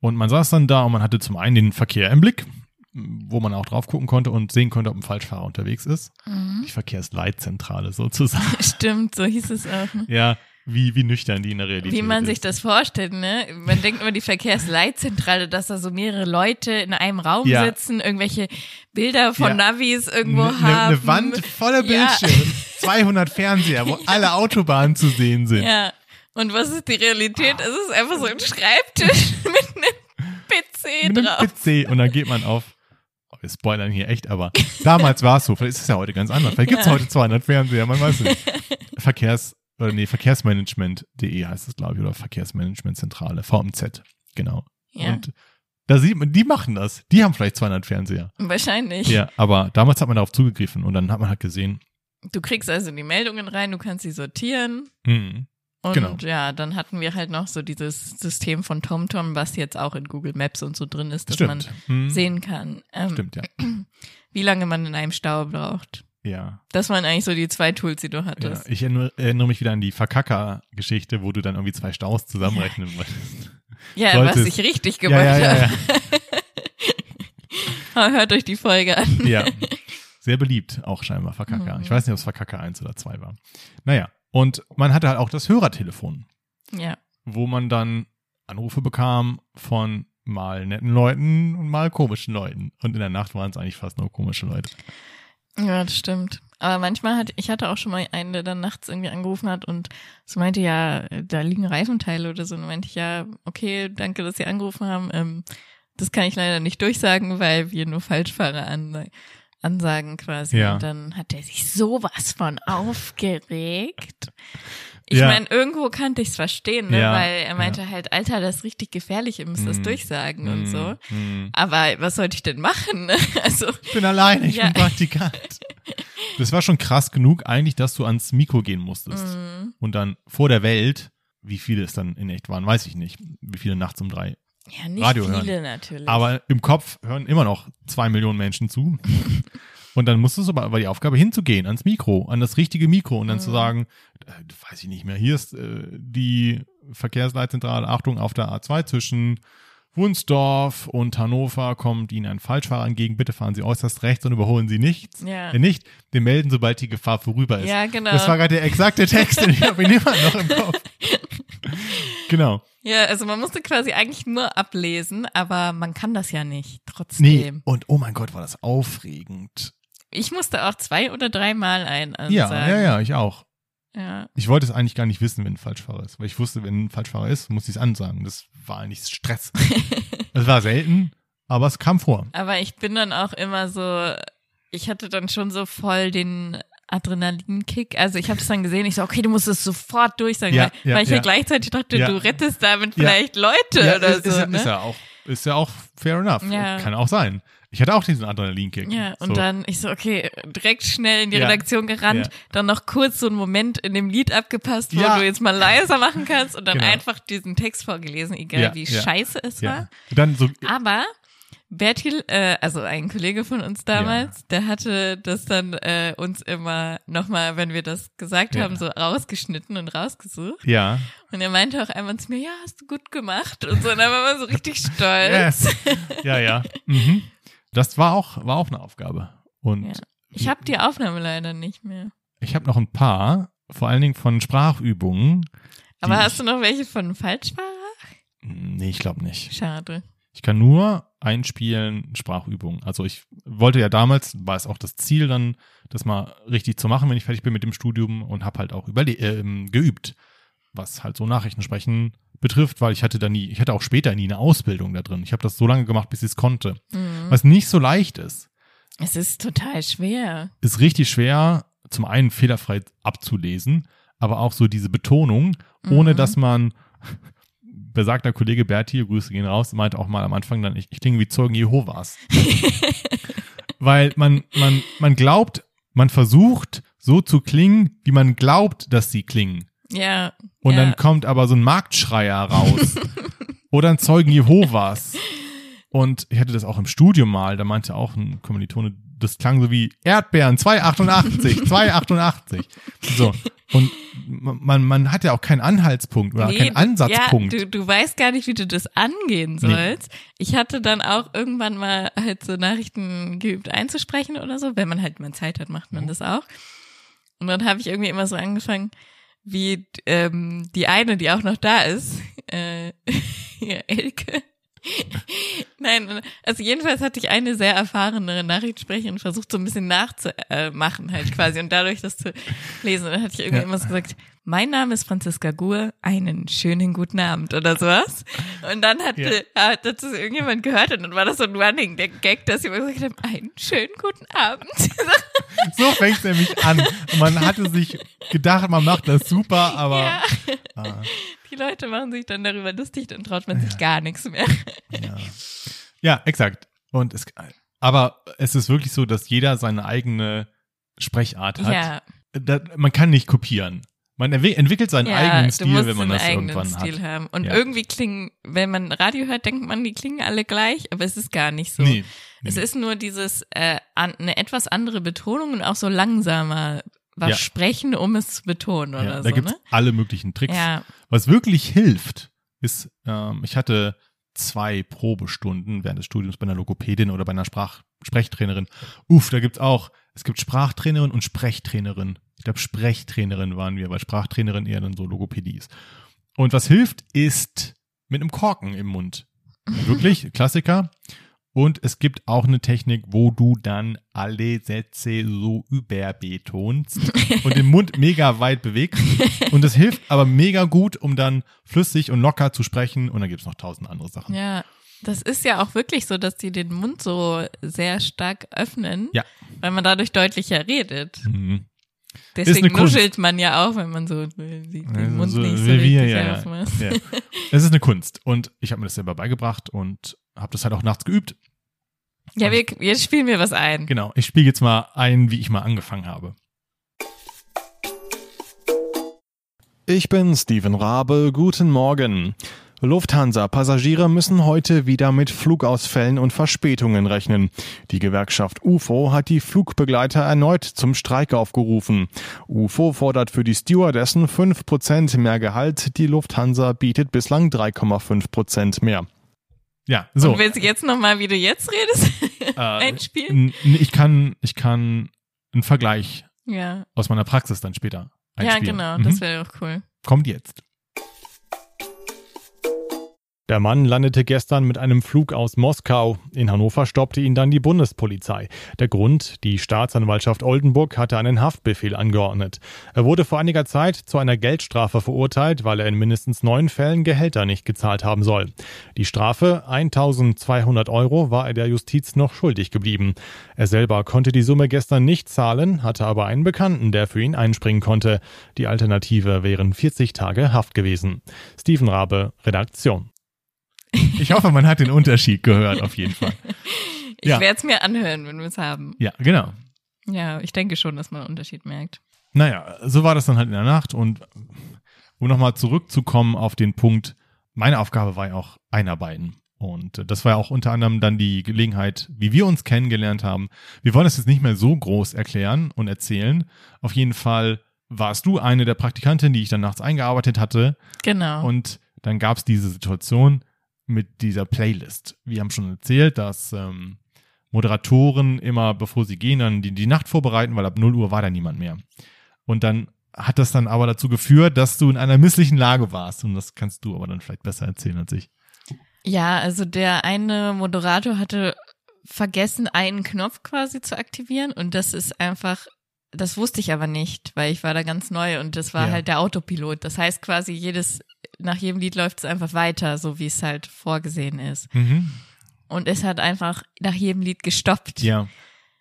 Und man saß dann da und man hatte zum einen den Verkehr im Blick, wo man auch drauf gucken konnte und sehen konnte, ob ein Falschfahrer unterwegs ist. Mhm. Die Verkehrsleitzentrale sozusagen. Stimmt, so hieß es auch. Ne? ja, wie, wie nüchtern die in der Realität Wie man ist. sich das vorstellt, ne? Man denkt immer die Verkehrsleitzentrale, dass da so mehrere Leute in einem Raum Ja. sitzen, irgendwelche Bilder von Ja. Navis irgendwo Eine haben. ne Wand voller Ja. Bildschirme, 200 Fernseher, wo alle Autobahnen zu sehen sind. Ja. Und was ist die Realität? Es ist einfach so ein Schreibtisch mit einem PC Mit einem drauf. PC und dann geht man auf wir spoilern hier echt, aber damals war es so. Vielleicht ist es ja heute ganz anders. Vielleicht gibt es Ja. heute 200 Fernseher, man weiß nicht. Verkehrs, oder nee, Verkehrsmanagement.de heißt es, glaube ich, oder Verkehrsmanagementzentrale, VMZ, genau. Ja, Und da sieht man, die machen das. Die haben vielleicht 200 Fernseher. wahrscheinlich. Ja, aber damals hat man darauf zugegriffen und dann hat man halt gesehen, Du kriegst also die Meldungen rein, du kannst sie sortieren. hm, Und Genau. ja, dann hatten wir halt noch so dieses System von TomTom, was jetzt auch in Google Maps und so drin ist, dass stimmt. Man sehen kann, ähm, Stimmt, ja. wie lange man in einem Stau braucht. Ja. Das waren eigentlich so die zwei Tools, die du ja. hattest. Ich erinnere, erinnere mich wieder an die Verkacker-Geschichte, wo du dann irgendwie zwei Staus zusammenrechnen wolltest. Ja, was Solltest- ich richtig Ja, gemacht ja, ja, ja. habe. Hört euch die Folge an. ja. Sehr beliebt, auch scheinbar Verkacker. Mhm. Ich weiß nicht, ob es Verkacker 1 oder 2 war. Naja. Und man hatte halt auch das Hörertelefon, Ja. wo man dann Anrufe bekam von mal netten Leuten und mal komischen Leuten. Und in der Nacht waren es eigentlich fast nur komische Leute. Ja, das stimmt. Aber manchmal hat, ich hatte auch schon mal einen, der dann nachts irgendwie angerufen hat und so meinte, ja, da liegen Reifenteile oder so. Und dann meinte ich, ja, okay, danke, dass Sie angerufen haben. Ähm, das kann ich leider nicht durchsagen, weil wir nur Falschfahrer an, ansagen quasi. Ja. Und dann hat er sich sowas von aufgeregt. Ich Ja. meine, irgendwo kannte ich es verstehen, ne? Ja, weil er meinte halt, Alter, das ist richtig gefährlich, ihr müsst das Mhm. durchsagen und so. Hm. Aber was sollte ich denn machen? ne? Also, Ich bin alleine, ich Ja. bin Praktikant. Das war schon krass genug eigentlich, dass du ans Mikro gehen musstest. mm. Und dann vor der Welt, wie viele es dann in echt waren, weiß ich nicht. Wie viele nachts um drei. Ja, nicht Radio viele hören. natürlich. Aber im Kopf hören immer noch zwei Millionen Menschen zu. Und dann musstest du aber, die Aufgabe hinzugehen, ans Mikro, an das richtige Mikro und dann zu Mhm. sagen, äh, weiß ich nicht mehr, hier ist äh, die Verkehrsleitzentrale, Achtung, auf der A2 zwischen Wunsdorf und Hannover kommt Ihnen ein Falschfahrer entgegen, bitte fahren Sie äußerst rechts und überholen Sie nichts. ja. Wenn nicht, wir melden, sobald die Gefahr vorüber ist. ja, genau. Das war gerade der exakte Text, den ich habe ihn immer noch im Kopf. genau. ja, also man musste quasi eigentlich nur ablesen, aber man kann das ja nicht. Nee, Trotzdem. und oh mein Gott, war das aufregend. Ich musste auch zwei oder dreimal ein Ja, ansagen. ja, ja, ich auch. ja. Ich wollte es eigentlich gar nicht wissen, wenn ein Falschfahrer ist, weil ich wusste, wenn ein Falschfahrer ist, muss ich es ansagen. Das war eigentlich Stress. Es war selten, aber es kam vor. Aber ich bin dann auch immer so, ich hatte dann schon so voll den Adrenalinkick. Also ich habe das dann gesehen, ich so, okay, du musst es sofort durchsagen, Ja, weil, ja, weil ich ja. ja. gleichlich dachte, du rettest damit vielleicht Leute Ja, oder ist, so. ist, ja- ne? ist ja auch, ist ja auch fair enough. Kann auch sein. Ich hatte auch diesen Adrenalinkick. Ja, und so. dann ich so, okay, direkt schnell in die Ja. Redaktion gerannt, Ja. dann noch kurz so einen Moment in dem Lied abgepasst, wo Ja. du jetzt mal leiser machen kannst und dann Genau. einfach diesen Text vorgelesen, egal wie scheiße es war. Dann so, Aber Bertil, äh, also ein Kollege von uns damals, der hatte das dann äh, uns immer nochmal, wenn wir das gesagt Ja. haben, so rausgeschnitten und rausgesucht. ja. Und er meinte auch einmal zu mir, ja, hast du gut gemacht. Und so, und dann war man so richtig stolz. Yes. Ja, ja. Mhm. Das war auch, war auch eine Aufgabe. Und Ja. Ich habe die Aufnahme leider nicht mehr. ich habe noch ein paar, vor allen Dingen von Sprachübungen. Aber hast du noch welche von Falschfahrer? ich, Nee, ich glaube nicht. Schade. Ich kann nur einspielen Sprachübungen. Also ich wollte ja damals, war es auch das Ziel dann, das mal richtig zu machen, wenn ich fertig bin mit dem Studium und habe halt auch überle ähm, geübt, was halt so Nachrichtensprechen betrifft, weil ich hatte da nie, ich hatte auch später nie eine Ausbildung da drin. Ich habe das so lange gemacht, bis ich es konnte. Mhm. Was nicht so leicht ist. Es ist total schwer. Ist richtig schwer, zum einen fehlerfrei abzulesen, aber auch so diese Betonung, ohne Mhm. dass man besagter Kollege Berti, Grüße gehen raus, meinte auch mal am Anfang dann, ich, ich klinge wie Zeugen Jehovas. Weil man, man, man glaubt, man versucht so zu klingen, wie man glaubt, dass sie klingen. Ja. Und ja. dann kommt aber so ein Marktschreier raus. Oder ein Zeugen Jehovas. Und ich hatte das auch im Studium mal, da meinte auch ein Kommilitone, das klang so wie Erdbeeren, 2,88, 2,88. So. Und man, man hat ja auch keinen Anhaltspunkt oder Nee, keinen Ansatzpunkt. Ja, du, du weißt gar nicht, wie du das angehen sollst. Ich hatte dann auch irgendwann mal halt so Nachrichten geübt einzusprechen oder so. Wenn man halt mal Zeit hat, macht man Mhm. das auch. Und dann habe ich irgendwie immer so angefangen, wie ähm, die eine, die auch noch da ist, äh, ja, Elke. Nein, also jedenfalls hatte ich eine sehr erfahrene Nachrichtensprecherin versucht, so ein bisschen nachzumachen halt quasi und dadurch das zu lesen. Und dann hatte ich irgendwie Ja. immer so gesagt, mein Name ist Franziska Gur, einen schönen guten Abend oder sowas. Und dann hatte, hat das irgendjemand gehört und dann war das so ein Running der Gag, dass sie immer gesagt haben, einen schönen guten Abend. So fängt es nämlich an. Und man hatte sich gedacht, man macht das super, aber ja. ah, Die Leute machen sich dann darüber lustig, dann traut man sich gar nichts mehr. ja. ja, exakt. Und es, aber es ist wirklich so, dass jeder seine eigene Sprechart hat. Ja, Da, man kann nicht kopieren. Man entwi- entwickelt seinen ja eigenen Stil, wenn man das irgendwann Stil hat. haben. Und Ja. irgendwie klingen, wenn man Radio hört, denkt man, die klingen alle gleich, aber es ist gar nicht so. Nee. Es nee. ist nur dieses äh, an, eine etwas andere Betonung und auch so langsamer was Ja. sprechen, um es zu betonen oder ja, so. da gibt's ne? alle möglichen Tricks. Ja, Was wirklich hilft, ist, ähm, ich hatte zwei Probestunden während des Studiums bei einer Logopädin oder bei einer Sprach Sprechtrainerin. Uff, da gibt's auch, es gibt Sprachtrainerin und Sprechtrainerin. Ich glaube, Sprechtrainerin waren wir, weil Sprachtrainerin eher dann so Logopädie ist. Und was hilft, ist mit einem Korken im Mund. Wirklich, Klassiker. Und es gibt auch eine Technik, wo du dann alle Sätze so überbetonst und den Mund mega weit bewegst. Und das hilft aber mega gut, um dann flüssig und locker zu sprechen. Und dann gibt's noch tausend andere Sachen. ja. Das ist ja auch wirklich so, dass die den Mund so sehr stark öffnen, Ja. weil man dadurch deutlicher redet. Mhm. Deswegen nuschelt man ja auch, wenn man so den Mund Also, nicht so wie wir, richtig ja, ja. Ja. Es ist eine Kunst. Und ich habe mir das selber beigebracht und habe das halt auch nachts geübt. Ja, wir, wir spielen mir was ein. Genau, ich spiele jetzt mal ein, wie ich mal angefangen habe. Ich bin Steven Rabe, guten Morgen. Lufthansa-Passagiere müssen heute wieder mit Flugausfällen und Verspätungen rechnen. Die Gewerkschaft UFO hat die Flugbegleiter erneut zum Streik aufgerufen. UFO fordert für die Stewardessen 5% mehr Gehalt, die Lufthansa bietet bislang 3,5% mehr. Ja, so. Und willst du jetzt nochmal, wie du jetzt redest, Äh, einspielen? Ich kann, ich kann einen Vergleich Ja. aus meiner Praxis dann später Ja, einspielen. genau, Mhm. das wäre auch cool. Kommt jetzt. Der Mann landete gestern mit einem Flug aus Moskau. In Hannover stoppte ihn dann die Bundespolizei. Der Grund, die Staatsanwaltschaft Oldenburg hatte einen Haftbefehl angeordnet. Er wurde vor einiger Zeit zu einer Geldstrafe verurteilt, weil er in mindestens neun Fällen Gehälter nicht gezahlt haben soll. Die Strafe, 1200 Euro, war er der Justiz noch schuldig geblieben. Er selber konnte die Summe gestern nicht zahlen, hatte aber einen Bekannten, der für ihn einspringen konnte. Die Alternative wären 40 Tage Haft gewesen. Steven Rabe, Redaktion. Ich hoffe, man hat den Unterschied gehört, auf jeden Fall. Ich Ja. werde es mir anhören, wenn wir es haben. Ja, genau. Ja, ich denke schon, dass man einen Unterschied merkt. Naja, so war das dann halt in der Nacht und um nochmal zurückzukommen auf den Punkt, meine Aufgabe war ja auch einarbeiten. Und äh, das war ja auch unter anderem dann die Gelegenheit, wie wir uns kennengelernt haben. Wir wollen das jetzt nicht mehr so groß erklären und erzählen. Auf jeden Fall warst du eine der Praktikantinnen, die ich dann nachts eingearbeitet hatte. Genau. Und dann gab es diese Situation mit dieser Playlist. Wir haben schon erzählt, dass ähm, Moderatoren immer, bevor sie gehen, dann die, die Nacht vorbereiten, weil ab 0 Uhr war da niemand mehr. Und dann hat das dann aber dazu geführt, dass du in einer misslichen Lage warst. Und das kannst du aber dann vielleicht besser erzählen als ich. ja, also der eine Moderator hatte vergessen, einen Knopf quasi zu aktivieren und das ist einfach, das wusste ich aber nicht, weil ich war da ganz neu und das war Ja. halt der Autopilot. Das heißt quasi jedes, nach jedem Lied läuft es einfach weiter, so wie es halt vorgesehen ist. Mhm. Und es hat einfach nach jedem Lied gestoppt. Ja.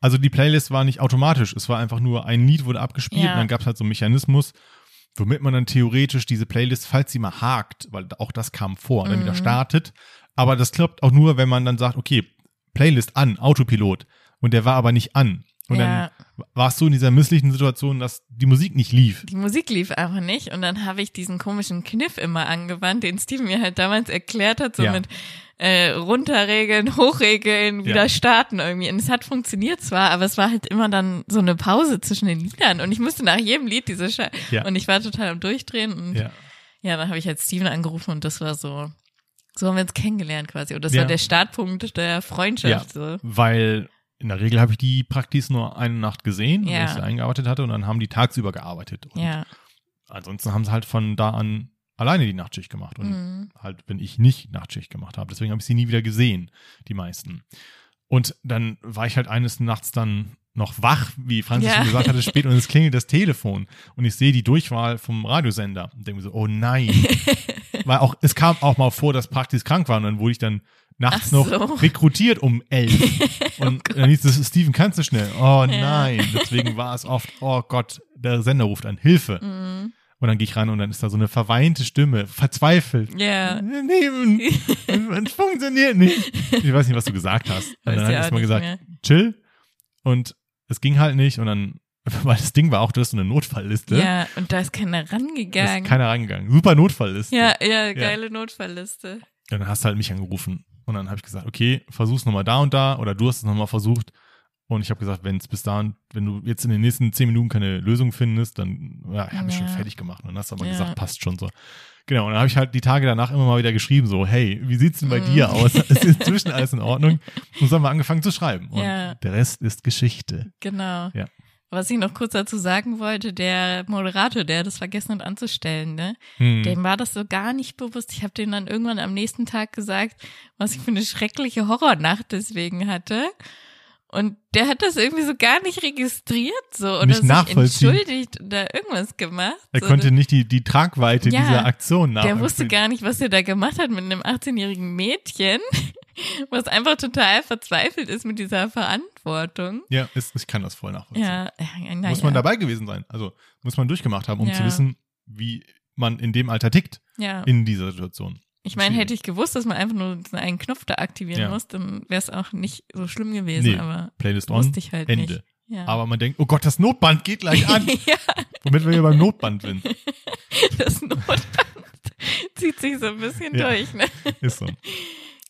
Also die Playlist war nicht automatisch. Es war einfach nur ein Lied wurde abgespielt Ja. und dann gab es halt so einen Mechanismus, womit man dann theoretisch diese Playlist, falls sie mal hakt, weil auch das kam vor, dann wieder Mhm. startet. Aber das klappt auch nur, wenn man dann sagt, okay, Playlist an, Autopilot. Und der war aber nicht an. Und Ja. dann warst du in dieser misslichen Situation, dass die Musik nicht lief. Die Musik lief einfach nicht und dann habe ich diesen komischen Kniff immer angewandt, den Steven mir halt damals erklärt hat, so Ja. mit äh, runterregeln, hochregeln, wieder Ja. starten irgendwie. Und es hat funktioniert zwar, aber es war halt immer dann so eine Pause zwischen den Liedern und ich musste nach jedem Lied diese Sche Ja. und ich war total am Durchdrehen und ja, Ja. dann habe ich halt Steven angerufen und das war so, so haben wir uns kennengelernt quasi. Und das war der Startpunkt der Freundschaft. So. Weil in der Regel habe ich die Praktis nur eine Nacht gesehen, Ja. weil ich sie eingearbeitet hatte und dann haben die tagsüber gearbeitet. Und Ja. ansonsten haben sie halt von da an alleine die Nachtschicht gemacht und Mhm. halt, wenn ich nicht Nachtschicht gemacht habe. Deswegen habe ich sie nie wieder gesehen, die meisten. Und dann war ich halt eines Nachts dann noch wach, wie Franzis Ja. schon gesagt hatte, spät und es klingelt das Telefon und ich sehe die Durchwahl vom Radiosender und denke mir so, oh nein. Weil auch, es kam auch mal vor, dass Praktis krank war und dann wurde ich dann nachts Ach noch so. rekrutiert um elf. Und dann hieß es, Steven, kannst du schnell? Oh nein. Deswegen war es oft, oh Gott, der Sender ruft an, Hilfe. Mhm. Und dann gehe ich ran und dann ist da so eine verweinte Stimme, verzweifelt. Ja. Nehmen. Es funktioniert nicht. Ich weiß nicht, was du gesagt hast. Und dann ich ja erstmal gesagt, mehr. chill. Und es ging halt nicht. Und dann, weil das Ding war auch, du hast so eine Notfallliste. Ja, und da ist keiner Da ist rangegangen. keiner rangegangen. Super Notfallliste. ja, ja, geile Notfallliste. Und dann hast du halt mich angerufen. Und dann habe ich gesagt, okay, versuch's nochmal da und da. Oder du hast es nochmal versucht. Und ich habe gesagt, wenn es bis dahin, wenn du jetzt in den nächsten zehn Minuten keine Lösung findest, dann, ja, ich habe mich Ja. schon fertig gemacht. Und dann hast du aber Ja. gesagt, passt schon so. Genau, und dann habe ich halt die Tage danach immer mal wieder geschrieben, so, hey, wie sieht's denn bei Mhm. dir aus? Ist inzwischen alles in Ordnung? Und so haben wir angefangen zu schreiben. Und Ja. der Rest ist Geschichte. Genau. Ja. Was ich noch kurz dazu sagen wollte, der Moderator, der das vergessen hat anzustellen, ne? Hm. Dem war das so gar nicht bewusst. Ich habe dem dann irgendwann am nächsten Tag gesagt, was ich für eine schreckliche Horrornacht deswegen hatte. Und der hat das irgendwie so gar nicht registriert so oder Nicht sich nachvollziehen. entschuldigt oder irgendwas gemacht. Er so, konnte nicht die, die Tragweite Ja. dieser Aktion nach. Der wusste gar nicht, was er da gemacht hat mit einem 18-jährigen Mädchen, was einfach total verzweifelt ist mit dieser Verantwortung. Ja, ist, ich kann das voll nachvollziehen. Ja, na, muss man ja. dabei gewesen sein. Also muss man durchgemacht haben, um zu wissen, wie man in dem Alter tickt Ja. in dieser Situation. Ich meine, hätte ich gewusst, dass man einfach nur einen Knopf da aktivieren Ja. muss, dann wäre es auch nicht so schlimm gewesen, Nee, aber Playlist on, wusste ich halt Ende. nicht. Ja. Aber man denkt, oh Gott, das Notband geht gleich an, ja, womit wir hier beim Notband sind. das Notband zieht sich so ein bisschen Ja. durch, ne? Ist so.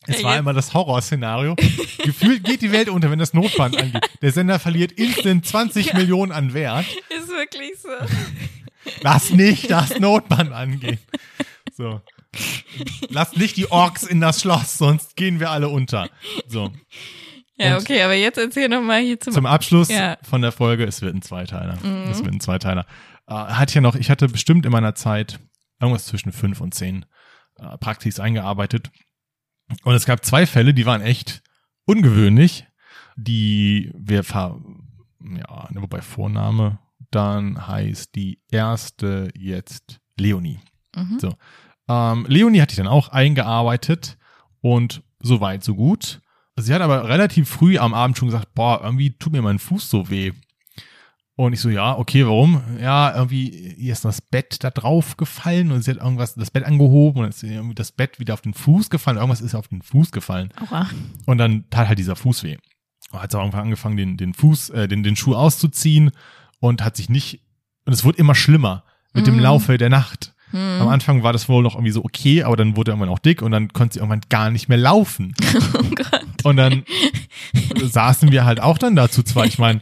Es Ja, war immer das Horrorszenario. Gefühlt geht die Welt unter, wenn das Notband angeht. Der Sender verliert instant 20 Ja. Millionen an Wert. Ist wirklich so. Lass nicht das Notband angehen. So. Lass nicht die Orks in das Schloss, sonst gehen wir alle unter. So. Ja, Und- okay, aber jetzt erzähl noch mal hier zum, Zum Abschluss Ja. Mhm. von der Folge, es wird ein Zweiteiler. Es wird ein Zweiteiler. Äh, hatte ja noch, ich hatte bestimmt in meiner Zeit irgendwas zwischen fünf und zehn äh, Praktis eingearbeitet. Und es gab zwei Fälle, die waren echt ungewöhnlich. Die wir ver, ja, wobei Vorname, dann heißt die erste jetzt Leonie. Mhm. So. Ähm, Leonie hatte ich dann auch eingearbeitet und so weit, so gut. Sie hat aber relativ früh am Abend schon gesagt, boah, irgendwie tut mir mein Fuß so weh. Und ich so, ja, okay, warum? Ja, irgendwie, ihr ist das Bett da drauf gefallen und sie hat irgendwas, das Bett angehoben und ist irgendwie das Bett wieder auf den Fuß gefallen. Irgendwas ist auf den Fuß gefallen. Aua. Und dann tat halt dieser Fuß weh. Und hat sie auch irgendwann angefangen, den, den Fuß, äh, den, den Schuh auszuziehen und hat sich nicht, und es wurde immer schlimmer mit dem Mhm. Laufe der Nacht. Hm. Am Anfang war das wohl noch irgendwie so okay, aber dann wurde er irgendwann auch dick und dann konnte sie irgendwann gar nicht mehr laufen. Oh Gott. Und dann saßen wir halt auch dann dazu zwar. Ich meine,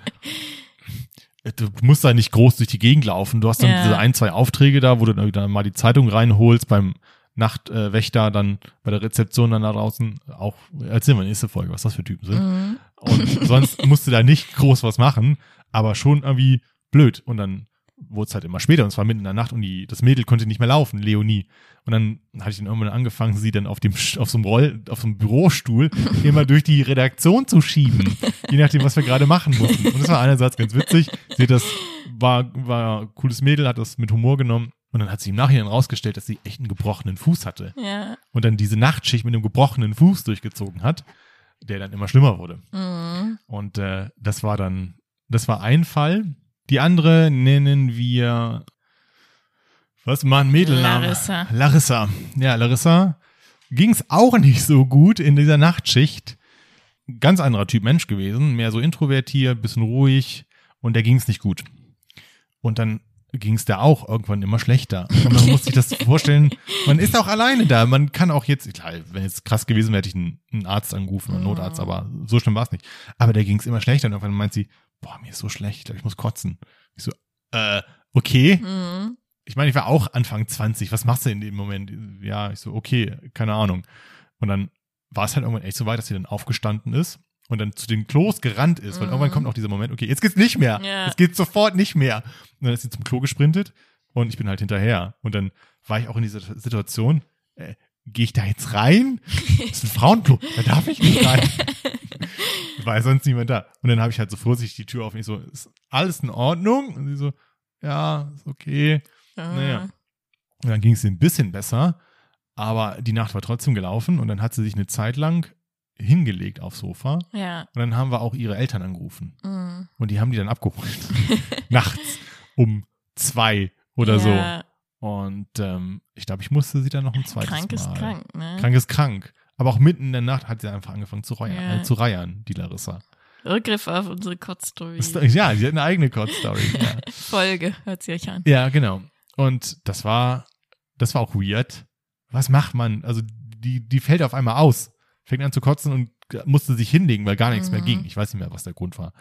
du musst da nicht groß durch die Gegend laufen. Du hast dann Ja. diese ein, zwei Aufträge da, wo du dann dann mal die Zeitung reinholst beim Nachtwächter, dann bei der Rezeption dann da draußen. Auch erzählen wir nächste Folge, was das für Typen sind. Mhm. Und sonst musst du da nicht groß was machen, aber schon irgendwie blöd. Und dann wurde es halt immer später und es war mitten in der Nacht und die, das Mädel konnte nicht mehr laufen, Leonie. Und dann hatte ich dann irgendwann angefangen, sie dann auf dem, auf so einem Roll, auf so einem Bürostuhl immer durch die Redaktion zu schieben. Je nachdem, was wir gerade machen mussten. Und das war einerseits ganz witzig. Sie hat das, war, war ein cooles Mädel, hat das mit Humor genommen. Und dann hat sie im Nachhinein rausgestellt, dass sie echt einen gebrochenen Fuß hatte. Ja. Und dann diese Nachtschicht mit einem gebrochenen Fuß durchgezogen hat, der dann immer schlimmer wurde. Mhm. Und äh, das war dann, das war ein Fall. Die andere nennen wir, was mal ein Mädelname? Larissa. Larissa. Ja, Larissa ging es auch nicht so gut in dieser Nachtschicht. Ganz anderer Typ Mensch gewesen, mehr so introvertiert, bisschen ruhig und der ging es nicht gut. Und dann ging es da auch irgendwann immer schlechter. Und man muss sich das vorstellen, man ist auch alleine da. Man kann auch jetzt, klar, wenn jetzt krass gewesen wäre, hätte ich einen, einen Arzt angerufen, einen Notarzt, aber so schlimm war es nicht. Aber da ging es immer schlechter und irgendwann meint sie, boah, mir ist so schlecht, ich muss kotzen. Ich so, äh, okay. Mhm. Ich meine, ich war auch Anfang 20, was machst du in dem Moment? Ja, ich so, okay, keine Ahnung. Und dann war es halt irgendwann echt so weit, dass sie dann aufgestanden ist und dann zu den Klos gerannt ist, weil Mhm. irgendwann kommt auch dieser Moment, okay, jetzt geht's nicht mehr. Ja. Es geht sofort nicht mehr. Und dann ist sie zum Klo gesprintet Und ich bin halt hinterher. Und dann war ich auch in dieser Situation, äh, gehe ich da jetzt rein? Das ist ein Frauenklo, da darf ich nicht rein. War sonst niemand da. Und dann habe ich halt so vorsichtig die Tür auf und ich so, ist alles in Ordnung? Und sie so, ja, ist okay. Ah. Naja. Und dann ging es ihr ein bisschen besser, aber die Nacht war trotzdem gelaufen und dann hat sie sich eine Zeit lang hingelegt aufs Sofa. Ja. Und dann haben wir auch ihre Eltern angerufen. Mm. Und die haben die dann abgeholt. Nachts um zwei oder so. Und ähm, ich glaube, ich musste sie dann noch ein zweites Krank Mal. ist krank, ne? Krank ist krank. Aber auch mitten in der Nacht hat sie einfach angefangen zu reiern, Ja. äh, zu reiern die Larissa. Rückgriff auf unsere Kotzstory. Ist- Ja, sie hat eine eigene Code-Story. ja. Folge, hört sie euch an. ja, genau. Und das war, das war auch weird. Was macht man? Also die, die fällt auf einmal aus, fängt an zu kotzen und musste sich hinlegen, weil gar nichts mehr Mhm. ging. Ich weiß nicht mehr, was der Grund war.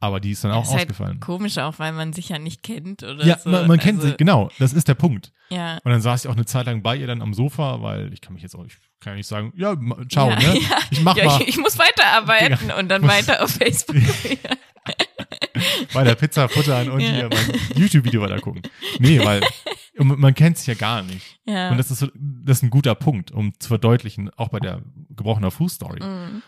Aber die ist dann auch ist halt ausgefallen. Komisch auch, weil man sich ja nicht kennt oder Ja, so. man, man kennt also, sich, genau, das ist der Punkt. Ja. Und dann saß ich auch eine Zeit lang bei ihr dann am Sofa, weil ich kann mich jetzt auch, ich kann ja nicht sagen, ja, ciao, ja, ne? Ja. Ich mach ja, mal Ich, ich muss weiterarbeiten und dann weiter auf Facebook. bei der Pizza futtern und Ja. hier mein YouTube-Video weiter gucken. Nee, weil man man kennt sich ja gar nicht. ja. Und das ist so, das ist ein guter Punkt, um zu verdeutlichen, auch bei der gebrochener Fuß-Story. Mm.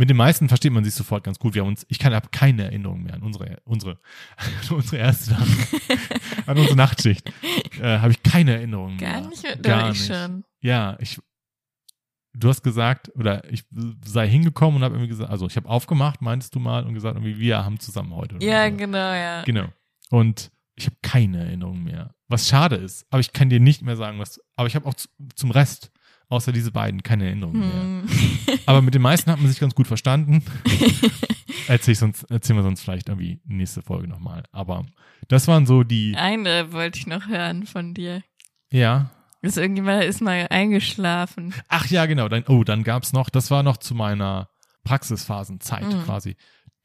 Mit den meisten versteht man sich sofort ganz gut. Wir haben uns, ich kann habe keine Erinnerung mehr an unsere, unsere, an unsere erste Nacht, an unsere Nachtschicht. Äh, habe ich keine Erinnerung mehr. Gar nicht mit Gar ich nicht. schon. Ja, ich. Du hast gesagt, oder ich sei hingekommen und habe irgendwie gesagt, also ich habe aufgemacht, meintest du mal, und gesagt, irgendwie wir haben zusammen heute. Ja, so. genau, ja. Genau. Und ich habe keine Erinnerung mehr. Was schade ist. Aber ich kann dir nicht mehr sagen, was. Aber ich habe auch zu, zum Rest, außer diese beiden, keine Erinnerung mehr. Hm. Aber mit den meisten hat man sich ganz gut verstanden. Erzähl ich sonst, erzählen wir sonst vielleicht irgendwie nächste Folge nochmal. Aber das waren so die. Eine wollte ich noch hören von dir. Ja. Ist irgendjemand ist mal eingeschlafen. Ach ja, genau. Dann, oh, dann gab's noch, das war noch zu meiner Praxisphasenzeit Mhm. quasi.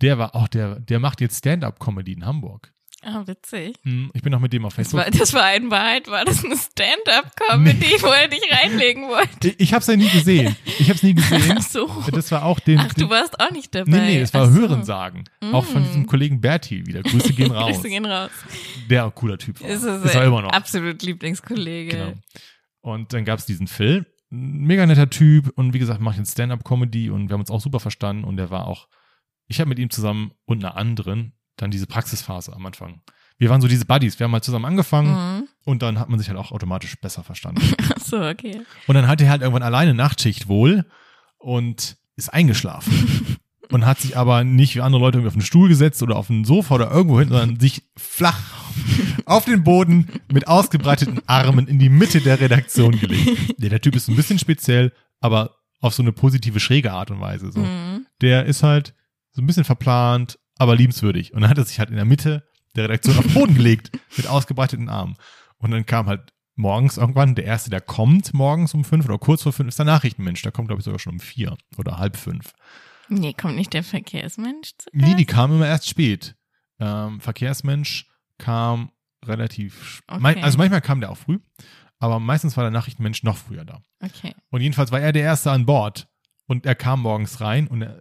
Der war auch, der, der macht jetzt Stand-up-Comedy in Hamburg. Ah, witzig. Hm, Ich bin noch mit dem auf Das Facebook. war, das war in Wahrheit, war das eine Stand-up-Comedy, wo er dich reinlegen wollte. Ich, ich hab's ja nie gesehen. Ich hab's nie gesehen. Ach so. Das war auch den. Ach, du warst auch nicht dabei. nee, nee, das war so. Hörensagen. Auch von Mm. diesem Kollegen Berti wieder. Grüße gehen raus. Grüße gehen raus. Der cooler Typ war. Ist es ist er immer noch. absolut Lieblingskollege. Genau. Und dann gab's diesen Phil, ein mega netter Typ und wie gesagt, mache jetzt Stand-up-Comedy und wir haben uns auch super verstanden und der war auch, ich habe mit ihm zusammen und einer anderen dann diese Praxisphase am Anfang. Wir waren so diese Buddies, wir haben mal zusammen angefangen Mhm. und dann hat man sich halt auch automatisch besser verstanden. Ach so, okay. und dann hatte er halt irgendwann alleine Nachtschicht wohl und ist eingeschlafen. Und hat sich aber nicht wie andere Leute irgendwie auf einen Stuhl gesetzt oder auf ein Sofa oder irgendwo hin, sondern sich flach auf den Boden mit ausgebreiteten Armen in die Mitte der Redaktion gelegt. Der, der Typ ist so ein bisschen speziell, aber auf so eine positive, schräge Art und Weise. So. Mhm. Der ist halt so ein bisschen verplant, aber liebenswürdig. Und dann hat er sich halt in der Mitte der Redaktion auf den Boden gelegt mit ausgebreiteten Armen. Und dann kam halt morgens irgendwann, der Erste, der kommt morgens um fünf oder kurz vor fünf, ist der Nachrichtenmensch. Der kommt, glaube ich, sogar schon um vier oder halb fünf. Nee, kommt nicht der Verkehrsmensch zu Nee, die kam immer erst spät. Ähm, Verkehrsmensch kam relativ, Okay. mein, also manchmal kam der auch früh, aber meistens war der Nachrichtenmensch noch früher da. Okay. Und jedenfalls war er der Erste an Bord. Und er kam morgens rein und er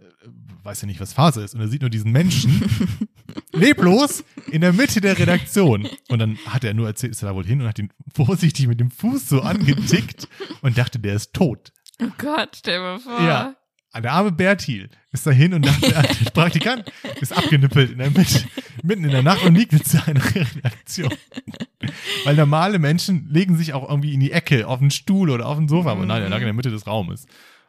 weiß ja nicht, was Phase ist. Und er sieht nur diesen Menschen leblos in der Mitte der Redaktion. Und dann hat er nur erzählt, ist er da wohl hin und hat ihn vorsichtig mit dem Fuß so angetickt und dachte, der ist tot. Oh Gott, stell mal vor. Ja. Der arme Bertil ist da hin und dachte, der Praktikant ist abgenippelt in der Mitte, mitten in der Nacht und liegt mit seiner Redaktion. Weil normale Menschen legen sich auch irgendwie in die Ecke, auf den Stuhl oder auf den Sofa, aber nein, er lag in der Mitte des Raumes.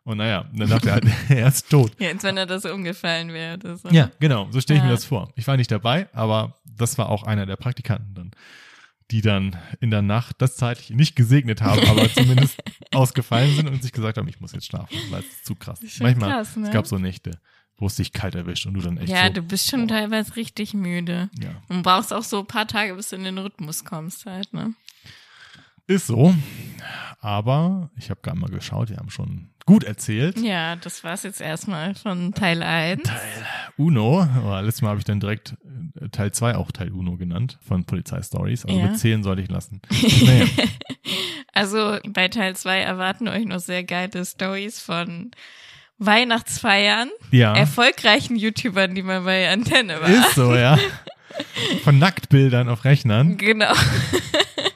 Und naja, dann dachte er halt, er ist tot. Ja, als wenn er das umgefallen wäre. So. Ja, genau, so stelle ich mir Ja. das vor. Ich war nicht dabei, aber das war auch einer der Praktikanten dann, die dann in der Nacht das zeitlich nicht gesegnet haben, aber zumindest ausgefallen sind und sich gesagt haben, ich muss jetzt schlafen, weil es zu krass. ist Manchmal, krass, ne? es gab so Nächte, wo es dich kalt erwischt und du dann echt Ja, so, du bist schon boah. teilweise richtig müde. ja, Und brauchst auch so ein paar Tage, bis du in den Rhythmus kommst halt, ne? Ist so. Aber ich habe gerade mal geschaut, wir haben schon gut erzählt. Ja, das war's jetzt erstmal von Teil 1. Teil Uno, aber letztes Mal habe ich dann direkt äh, Teil 2 auch Teil Uno genannt von Polizeistories. Also Ja. mit 10 sollte ich lassen. Naja. Also bei Teil 2 erwarten euch noch sehr geile Stories von Weihnachtsfeiern, Ja. erfolgreichen YouTubern, die mal bei Antenne war. Ist so, ja. Von Nacktbildern auf Rechnern. Genau.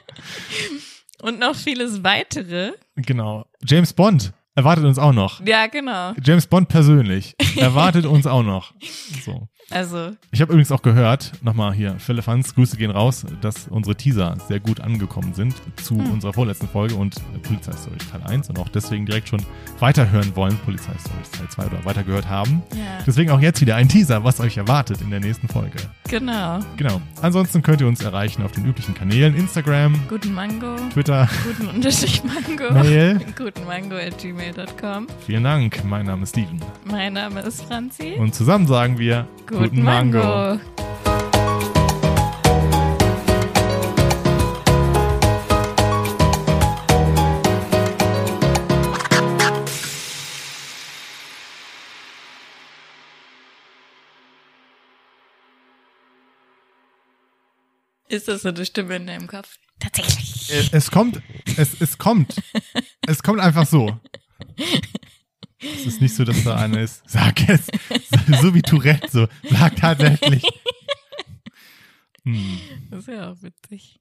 Und noch vieles weitere. Genau. James Bond erwartet uns auch noch. Ja, genau. James Bond persönlich erwartet uns auch noch. So. Also, Ich habe übrigens auch gehört, nochmal hier, Philipp Hans, Grüße gehen raus, dass unsere Teaser sehr gut angekommen sind zu Hm. unserer vorletzten Folge und äh, Polizeistories Teil 1 und auch deswegen direkt schon weiterhören wollen, Polizeistories Teil 2 oder weitergehört haben. ja, Deswegen auch jetzt wieder ein Teaser, was euch erwartet in der nächsten Folge. genau. Genau. Ansonsten könnt ihr uns erreichen auf den üblichen Kanälen, Instagram, Guten Mango, Twitter, guten Unterstrich Mango. Mail. Guten Mango at gmail.com. Vielen Dank, mein Name ist Steven. Mein Name ist Franzi. Und zusammen sagen wir Guten Mango. Ist das so eine Stimme in deinem Kopf? Tatsächlich. Äh, Es kommt, es, es kommt. Es kommt einfach so. Es ist nicht so, dass da einer ist. Sag es. So wie Tourette, so. Sag tatsächlich. Hm. Das ist ja auch witzig.